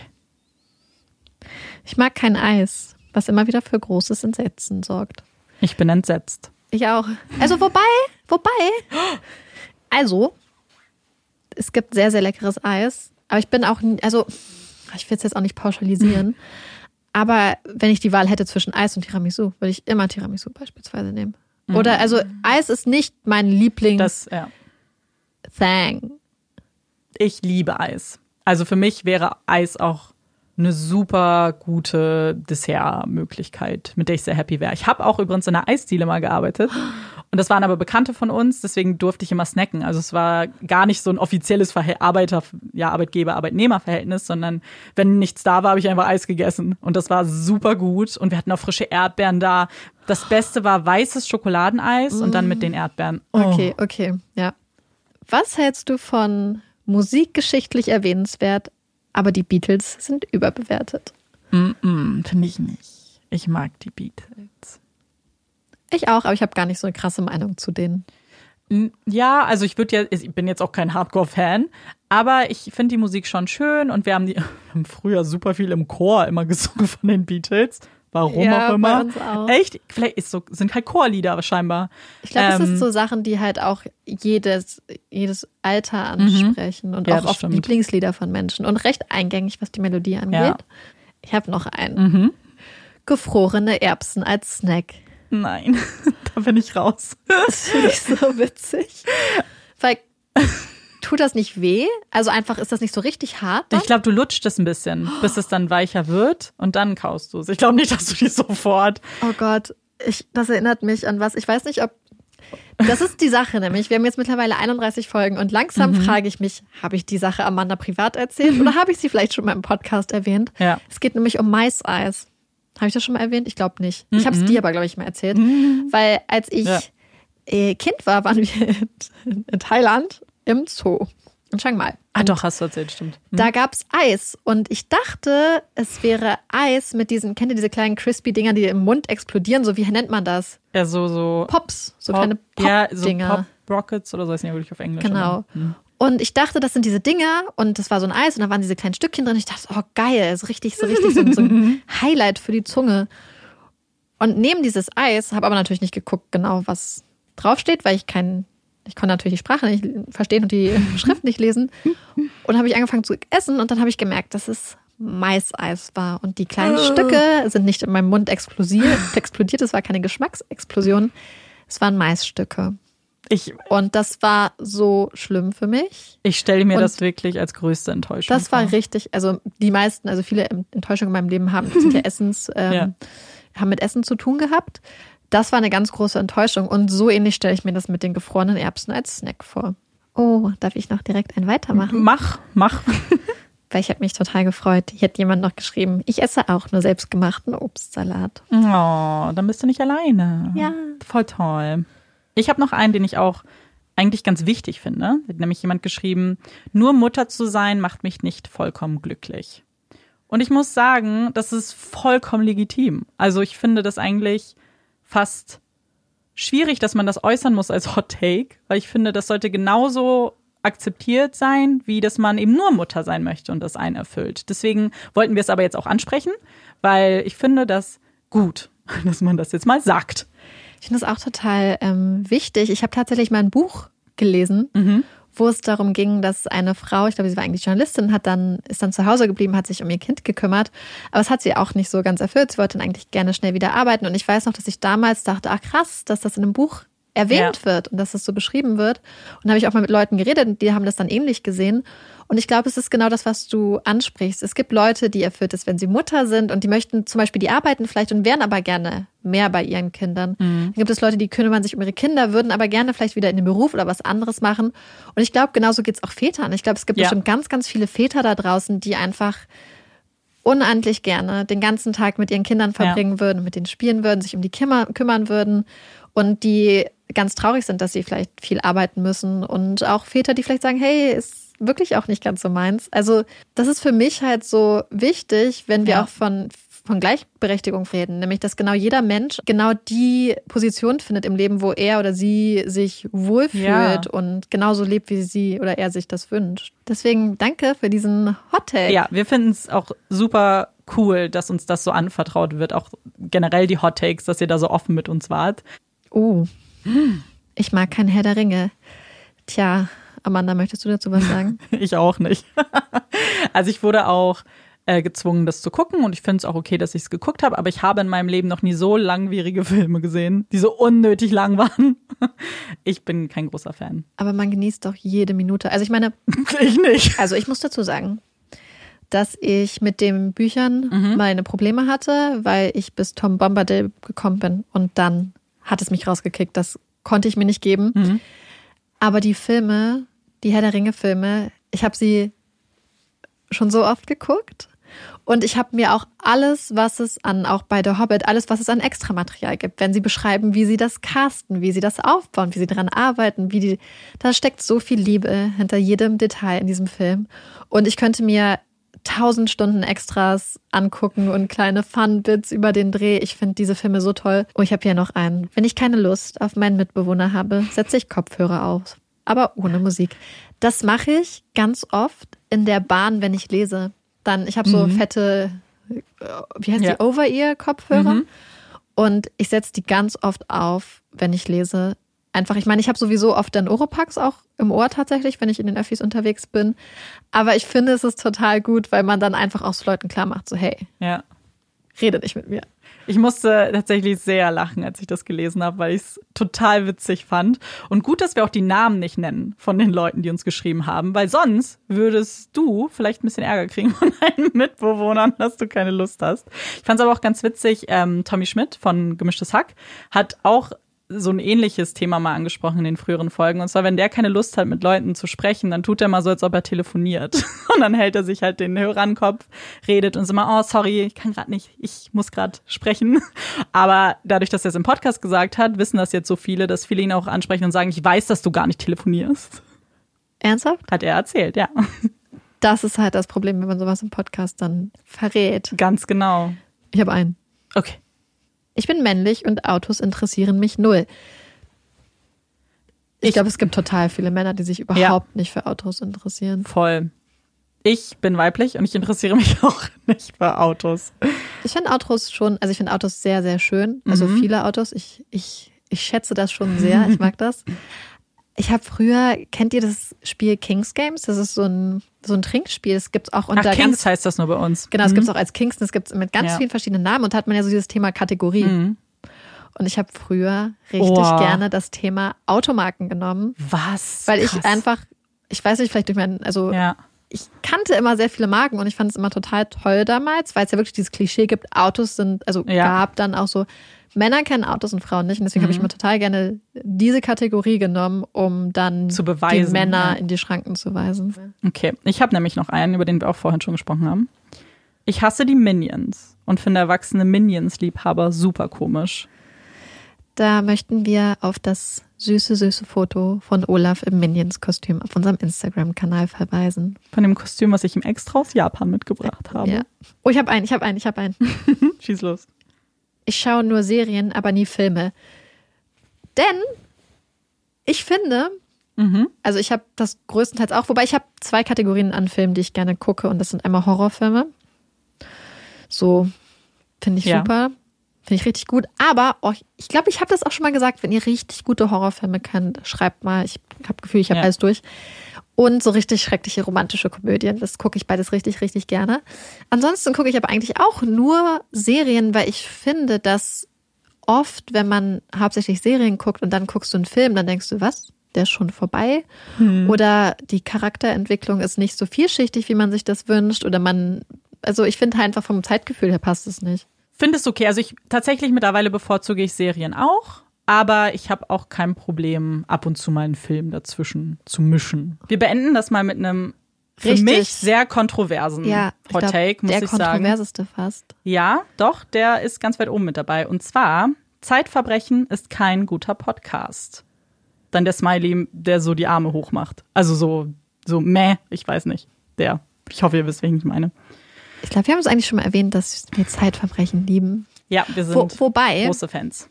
Ich mag kein Eis, was immer wieder für großes Entsetzen sorgt. Ich bin entsetzt. Ich auch. Also wobei, wobei. Also, es gibt sehr, sehr leckeres Eis. Aber ich bin auch, also, ich will es jetzt auch nicht pauschalisieren. Aber wenn ich die Wahl hätte zwischen Eis und Tiramisu, würde ich immer Tiramisu beispielsweise nehmen. Oder, also, Eis ist nicht mein Lieblings-Thang. Das, ja. Ich liebe Eis. Also für mich wäre Eis auch eine super gute Dessertmöglichkeit, mit der ich sehr happy wäre. Ich habe auch übrigens in einer Eisdiele mal gearbeitet. Und das waren aber Bekannte von uns, deswegen durfte ich immer snacken. Also es war gar nicht so ein offizielles Verhält Arbeiter, ja, Arbeitgeber-Arbeitnehmer-Verhältnis, sondern wenn nichts da war, habe ich einfach Eis gegessen. Und das war super gut. Und wir hatten auch frische Erdbeeren da. Das Beste war weißes Schokoladeneis und dann mit den Erdbeeren. Oh. Okay, okay, ja. Was hältst du von musikgeschichtlich erwähnenswert, aber die Beatles sind überbewertet? Mm, Finde ich nicht. Ich mag die Beatles. Ich auch, aber ich habe gar nicht so eine krasse Meinung zu denen. Ja, also ich würde ja, ich bin jetzt auch kein Hardcore-Fan, aber ich finde die Musik schon schön und wir haben die haben früher super viel im Chor immer gesungen von den Beatles. Warum Ja, auch immer. auch. Echt? Vielleicht ist so, sind halt Chorlieder, aber scheinbar. Ich glaube, es Ähm, sind so Sachen, die halt auch jedes, jedes Alter ansprechen und Ja, auch oft stimmt. Lieblingslieder von Menschen und recht eingängig, was die Melodie angeht. Ja. Ich habe noch einen. Gefrorene Erbsen als Snack. Nein, da bin ich raus. Das finde ich so witzig. Weil tut das nicht weh? Also einfach ist das nicht so richtig hart? dann? Ich glaube, du lutscht es ein bisschen, bis es dann weicher wird und dann kaust du es. Ich glaube nicht, dass du die sofort. Oh Gott, ich, das erinnert mich an was. Ich weiß nicht, ob. Das ist die Sache nämlich. Wir haben jetzt mittlerweile 31 Folgen und langsam Mhm. frage ich mich, habe ich die Sache Amanda privat erzählt oder habe ich sie vielleicht schon mal im Podcast erwähnt? Ja. Es geht nämlich um Maiseis. Habe ich das schon mal erwähnt? Ich glaube nicht. Ich habe es dir aber, glaube ich, mal erzählt. Weil als ich Mhm. Ja. äh, Kind war, waren wir in, in Thailand im Zoo. In Chiang Mai. Ah, doch, hast du erzählt, stimmt. Da gab's Eis und ich dachte, es wäre Eis mit diesen, kennt ihr diese kleinen crispy Dinger, die im Mund explodieren? So wie nennt man das? Ja, so, so. Pops, so Pop- kleine Ja, so Pop-Dinger. Pop Rockets oder so, ist nicht wirklich auf Englisch. genau. Hm. Und ich dachte, das sind diese Dinger und das war so ein Eis und da waren diese kleinen Stückchen drin. Ich dachte, oh geil, so richtig, so richtig, so, so ein Highlight für die Zunge. Und neben dieses Eis, habe aber natürlich nicht geguckt, genau was draufsteht, weil ich kein, ich konnte natürlich die Sprache nicht verstehen und die Schrift nicht lesen. Und habe ich angefangen zu essen und dann habe ich gemerkt, dass es Maiseis war. Und die kleinen Stücke sind nicht in meinem Mund explodiert, es war keine Geschmacksexplosion, es waren Maisstücke. Ich, Und das war so schlimm für mich. ich stelle mir Und das wirklich als größte Enttäuschung Das war vor. richtig, also die meisten, also viele Enttäuschungen in meinem Leben haben, sind ja Essens, ähm, Ja. haben mit Essen zu tun gehabt. Das war eine ganz große Enttäuschung und so ähnlich stelle ich mir das mit den gefrorenen Erbsen als Snack vor. Oh, darf ich noch direkt ein weitermachen? Mach, mach. Weil ich habe mich total gefreut. Hier hat jemand noch geschrieben, ich esse auch nur selbstgemachten Obstsalat. Oh, dann bist du nicht alleine. Ja. Voll toll. Ich habe noch einen, den ich auch eigentlich ganz wichtig finde. Hat nämlich jemand geschrieben, nur Mutter zu sein macht mich nicht vollkommen glücklich. Und ich muss sagen, das ist vollkommen legitim. Also ich finde das eigentlich fast schwierig, dass man das äußern muss als Hot Take, weil ich finde, das sollte genauso akzeptiert sein, wie dass man eben nur Mutter sein möchte und das einen erfüllt. Deswegen wollten wir es aber jetzt auch ansprechen, weil ich finde das gut, dass man das jetzt mal sagt. Ich finde das auch total ähm, wichtig. Ich habe tatsächlich mal ein Buch gelesen, wo es darum ging, dass eine Frau, ich glaube, sie war eigentlich Journalistin, hat dann, ist dann zu Hause geblieben, hat sich um ihr Kind gekümmert. Aber es hat sie auch nicht so ganz erfüllt. Sie wollte dann eigentlich gerne schnell wieder arbeiten. Und ich weiß noch, dass ich damals dachte, ach krass, dass das in einem Buch erwähnt Ja. wird und dass das so beschrieben wird. Und da habe ich auch mal mit Leuten geredet und die haben das dann ähnlich gesehen. Und ich glaube, es ist genau das, was du ansprichst. Es gibt Leute, die erfüllt es, wenn sie Mutter sind und die möchten zum Beispiel, die arbeiten vielleicht und wären aber gerne mehr bei ihren Kindern. Dann gibt es Leute, die kümmern sich um ihre Kinder, würden aber gerne vielleicht wieder in den Beruf oder was anderes machen. Und ich glaube, genauso geht es auch Vätern. Ich glaube, es gibt Ja. bestimmt ganz, ganz viele Väter da draußen, die einfach unendlich gerne den ganzen Tag mit ihren Kindern verbringen würden, mit denen spielen würden, sich um die Kimmer, kümmern würden und die ganz traurig sind, dass sie vielleicht viel arbeiten müssen und auch Väter, die vielleicht sagen, hey, ist wirklich auch nicht ganz so meins. Also das ist für mich halt so wichtig, wenn wir Ja. auch von von Gleichberechtigung reden, nämlich dass genau jeder Mensch genau die Position findet im Leben, wo er oder sie sich wohlfühlt Ja. und genauso lebt, wie sie oder er sich das wünscht. Deswegen danke für diesen Hot Take. Ja, wir finden es auch super cool, dass uns das so anvertraut wird. Auch generell die Hot Takes, dass ihr da so offen mit uns wart. Oh, ich mag kein Herr der Ringe. Tja, Amanda, möchtest du dazu was sagen? Ich auch nicht. also ich wurde auch äh, gezwungen, das zu gucken und ich finde es auch okay, dass ich es geguckt habe, aber ich habe in meinem Leben noch nie so langwierige Filme gesehen, die so unnötig lang waren. Ich bin kein großer Fan. Aber man genießt doch jede Minute. Also ich meine, Ich nicht. also ich muss dazu sagen, dass ich mit den Büchern meine Probleme hatte, weil ich bis Tom Bombadil gekommen bin und dann hat es mich rausgekickt. Das konnte ich mir nicht geben. Aber die Filme, die Herr der Ringe Filme, ich habe sie schon so oft geguckt. Und ich habe mir auch alles, was es an, auch bei The Hobbit, alles, was es an Extramaterial gibt, wenn sie beschreiben, wie sie das casten, wie sie das aufbauen, wie sie daran arbeiten, wie die, da steckt so viel Liebe hinter jedem Detail in diesem Film. Und ich könnte mir tausend Stunden Extras angucken und kleine Fun-Bits über den Dreh. Ich finde diese Filme so toll. Oh, ich habe hier noch einen. Wenn ich keine Lust auf meinen Mitbewohner habe, setze ich Kopfhörer auf. Aber ohne Musik. Das mache ich ganz oft in der Bahn, wenn ich lese. Dann, ich habe so fette, äh, wie heißt Ja. die, Over-Ear-Kopfhörer. Und ich setze die ganz oft auf, wenn ich lese. Einfach, ich meine, ich habe sowieso oft dann Oropax auch im Ohr tatsächlich, wenn ich in den Öffis unterwegs bin. Aber ich finde, es ist total gut, weil man dann einfach auch so Leuten klar macht, so hey, Ja. rede nicht mit mir. Ich musste tatsächlich sehr lachen, als ich das gelesen habe, weil ich es total witzig fand. Und gut, dass wir auch die Namen nicht nennen von den Leuten, die uns geschrieben haben, weil sonst würdest du vielleicht ein bisschen Ärger kriegen von deinen Mitbewohnern, dass du keine Lust hast. Ich fand es aber auch ganz witzig, ähm, Tommy Schmidt von Gemischtes Hack hat auch so ein ähnliches Thema mal angesprochen in den früheren Folgen. Und zwar, wenn der keine Lust hat, mit Leuten zu sprechen, dann tut er mal so, als ob er telefoniert. Und dann hält er sich halt den Hörer an den Kopf, redet und so mal, oh, sorry, ich kann gerade nicht, ich muss gerade sprechen. Aber dadurch, dass er es im Podcast gesagt hat, wissen das jetzt so viele, dass viele ihn auch ansprechen und sagen, ich weiß, dass du gar nicht telefonierst. Ernsthaft? Hat er erzählt, ja. Das ist halt das Problem, wenn man sowas im Podcast dann verrät. Ganz genau. Ich habe einen. Okay. Ich bin männlich und Autos interessieren mich null. Ich, Ich- glaube, es gibt total viele Männer, die sich überhaupt nicht für Autos interessieren. Voll. Ich bin weiblich und ich interessiere mich auch nicht für Autos. Ich finde Autos schon, also ich finde Autos sehr, sehr schön. Also viele Autos. Ich, ich, ich schätze das schon sehr. Ich mag das. Ich habe früher, kennt ihr das Spiel Kings Games? Das ist so ein, so ein Trinkspiel. Das gibt's auch unter Ach, ganz Kings heißt das nur bei uns. Genau, es gibt es auch als Kingston, es gibt es mit ganz Ja. vielen verschiedenen Namen und da hat man ja so dieses Thema Kategorie. Und ich habe früher richtig Oh. gerne das Thema Automarken genommen, Was? weil ich Krass. einfach, ich weiß nicht, vielleicht durch meinen, also Ja. ich kannte immer sehr viele Marken und ich fand es immer total toll damals, weil es ja wirklich dieses Klischee gibt, Autos sind, also Ja. gab dann auch so, Männer kennen Autos und Frauen nicht. Und deswegen habe ich Mhm. mir total gerne diese Kategorie genommen, um dann Zu beweisen, die Männer ja. in die Schranken zu weisen. Okay, ich habe nämlich noch einen, über den wir auch vorhin schon gesprochen haben. Ich hasse die Minions und finde erwachsene Minions-Liebhaber super komisch. Da möchten wir auf das süße, süße Foto von Olaf im Minions-Kostüm auf unserem Instagram-Kanal verweisen. Von dem Kostüm, was ich ihm extra aus Japan mitgebracht habe. Ja. Oh, ich habe einen, ich habe einen, ich habe einen. Schieß los. Ich schaue nur Serien, aber nie Filme. Denn ich finde, Mhm. also ich habe das größtenteils auch, wobei ich habe zwei Kategorien an Filmen, die ich gerne gucke und das sind einmal Horrorfilme. So finde ich Ja. super, finde ich richtig gut. Aber oh, ich glaube, ich habe das auch schon mal gesagt, wenn ihr richtig gute Horrorfilme kennt, schreibt mal. Ich habe Gefühl, ich habe Ja. alles durch. Und so richtig schreckliche romantische Komödien. Das gucke ich beides richtig, richtig gerne. Ansonsten gucke ich aber eigentlich auch nur Serien, weil ich finde, dass oft, wenn man hauptsächlich Serien guckt und dann guckst du einen Film, dann denkst du, was? Der ist schon vorbei? Oder die Charakterentwicklung ist nicht so vielschichtig, wie man sich das wünscht. Oder man, also ich finde halt einfach vom Zeitgefühl her passt es nicht. Finde es okay. Also ich tatsächlich mittlerweile bevorzuge ich Serien auch, aber ich habe auch kein Problem, ab und zu mal einen Film dazwischen zu mischen. Wir beenden das mal mit einem für Richtig. mich sehr kontroversen Ja, Hot Take, muss der ich sagen. kontroverseste fast. Ja, doch, der ist ganz weit oben mit dabei. Und zwar, Zeitverbrechen ist kein guter Podcast. Dann der Smiley, der so die Arme hochmacht. Also so, so meh, ich weiß nicht. Der. Ich hoffe, ihr wisst, wen ich meine. Ich glaube, wir haben es eigentlich schon mal erwähnt, dass wir Zeitverbrechen lieben. Ja, wir sind Wo, wobei, große Fans.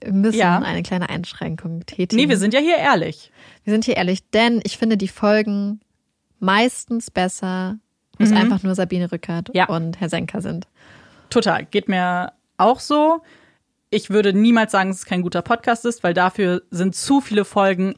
wir müssen Ja. eine kleine Einschränkung tätigen. Nee, wir sind ja hier ehrlich. Wir sind hier ehrlich, denn ich finde die Folgen meistens besser, wo es einfach nur Sabine Rückert Mhm. Ja. und Herr Senker sind. Total. Geht mir auch so. Ich würde niemals sagen, dass es kein guter Podcast ist, weil dafür sind zu viele Folgen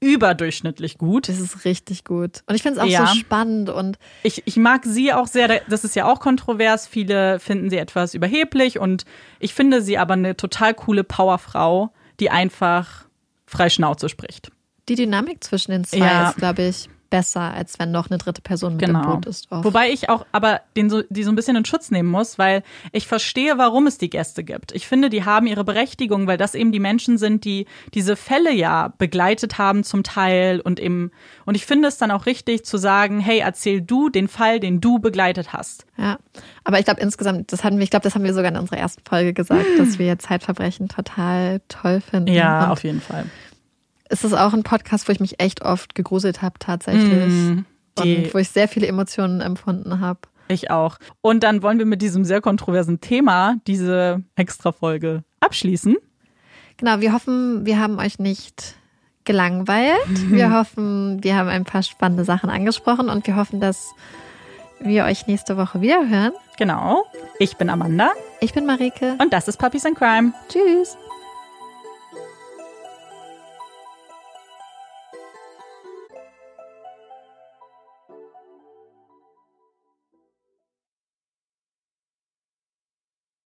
überdurchschnittlich gut. Das ist richtig gut. Und ich finde es auch Ja. so spannend und Ich, ich mag sie auch sehr, das ist ja auch kontrovers. Viele finden sie etwas überheblich und ich finde sie aber eine total coole Powerfrau, die einfach frei Schnauze spricht. die Dynamik zwischen den zwei Ja. ist, glaube ich, besser, als wenn noch eine dritte Person mit im Genau. Boot ist. oft. Wobei ich auch aber den so, die so ein bisschen in Schutz nehmen muss, weil ich verstehe, warum es die Gäste gibt. Ich finde, die haben ihre Berechtigung, weil das eben die Menschen sind, die diese Fälle ja begleitet haben zum Teil und eben, und ich finde es dann auch richtig zu sagen, hey, erzähl du den Fall, den du begleitet hast. Ja, aber ich glaube insgesamt, das hatten wir, ich glaube, das haben wir sogar in unserer ersten Folge gesagt, dass wir Zeitverbrechen total toll finden. Ja, auf jeden Fall. Es ist auch ein Podcast, wo ich mich echt oft gegruselt habe tatsächlich. Mm, und wo ich sehr viele Emotionen empfunden habe. Ich auch. Und dann wollen wir mit diesem sehr kontroversen Thema diese Extra-Folge abschließen. Genau, wir hoffen, wir haben euch nicht gelangweilt. Wir hoffen, wir haben ein paar spannende Sachen angesprochen und wir hoffen, dass wir euch nächste Woche wieder hören. Genau. Ich bin Amanda Ich bin Marike. und das ist Puppies and Crime. Tschüss.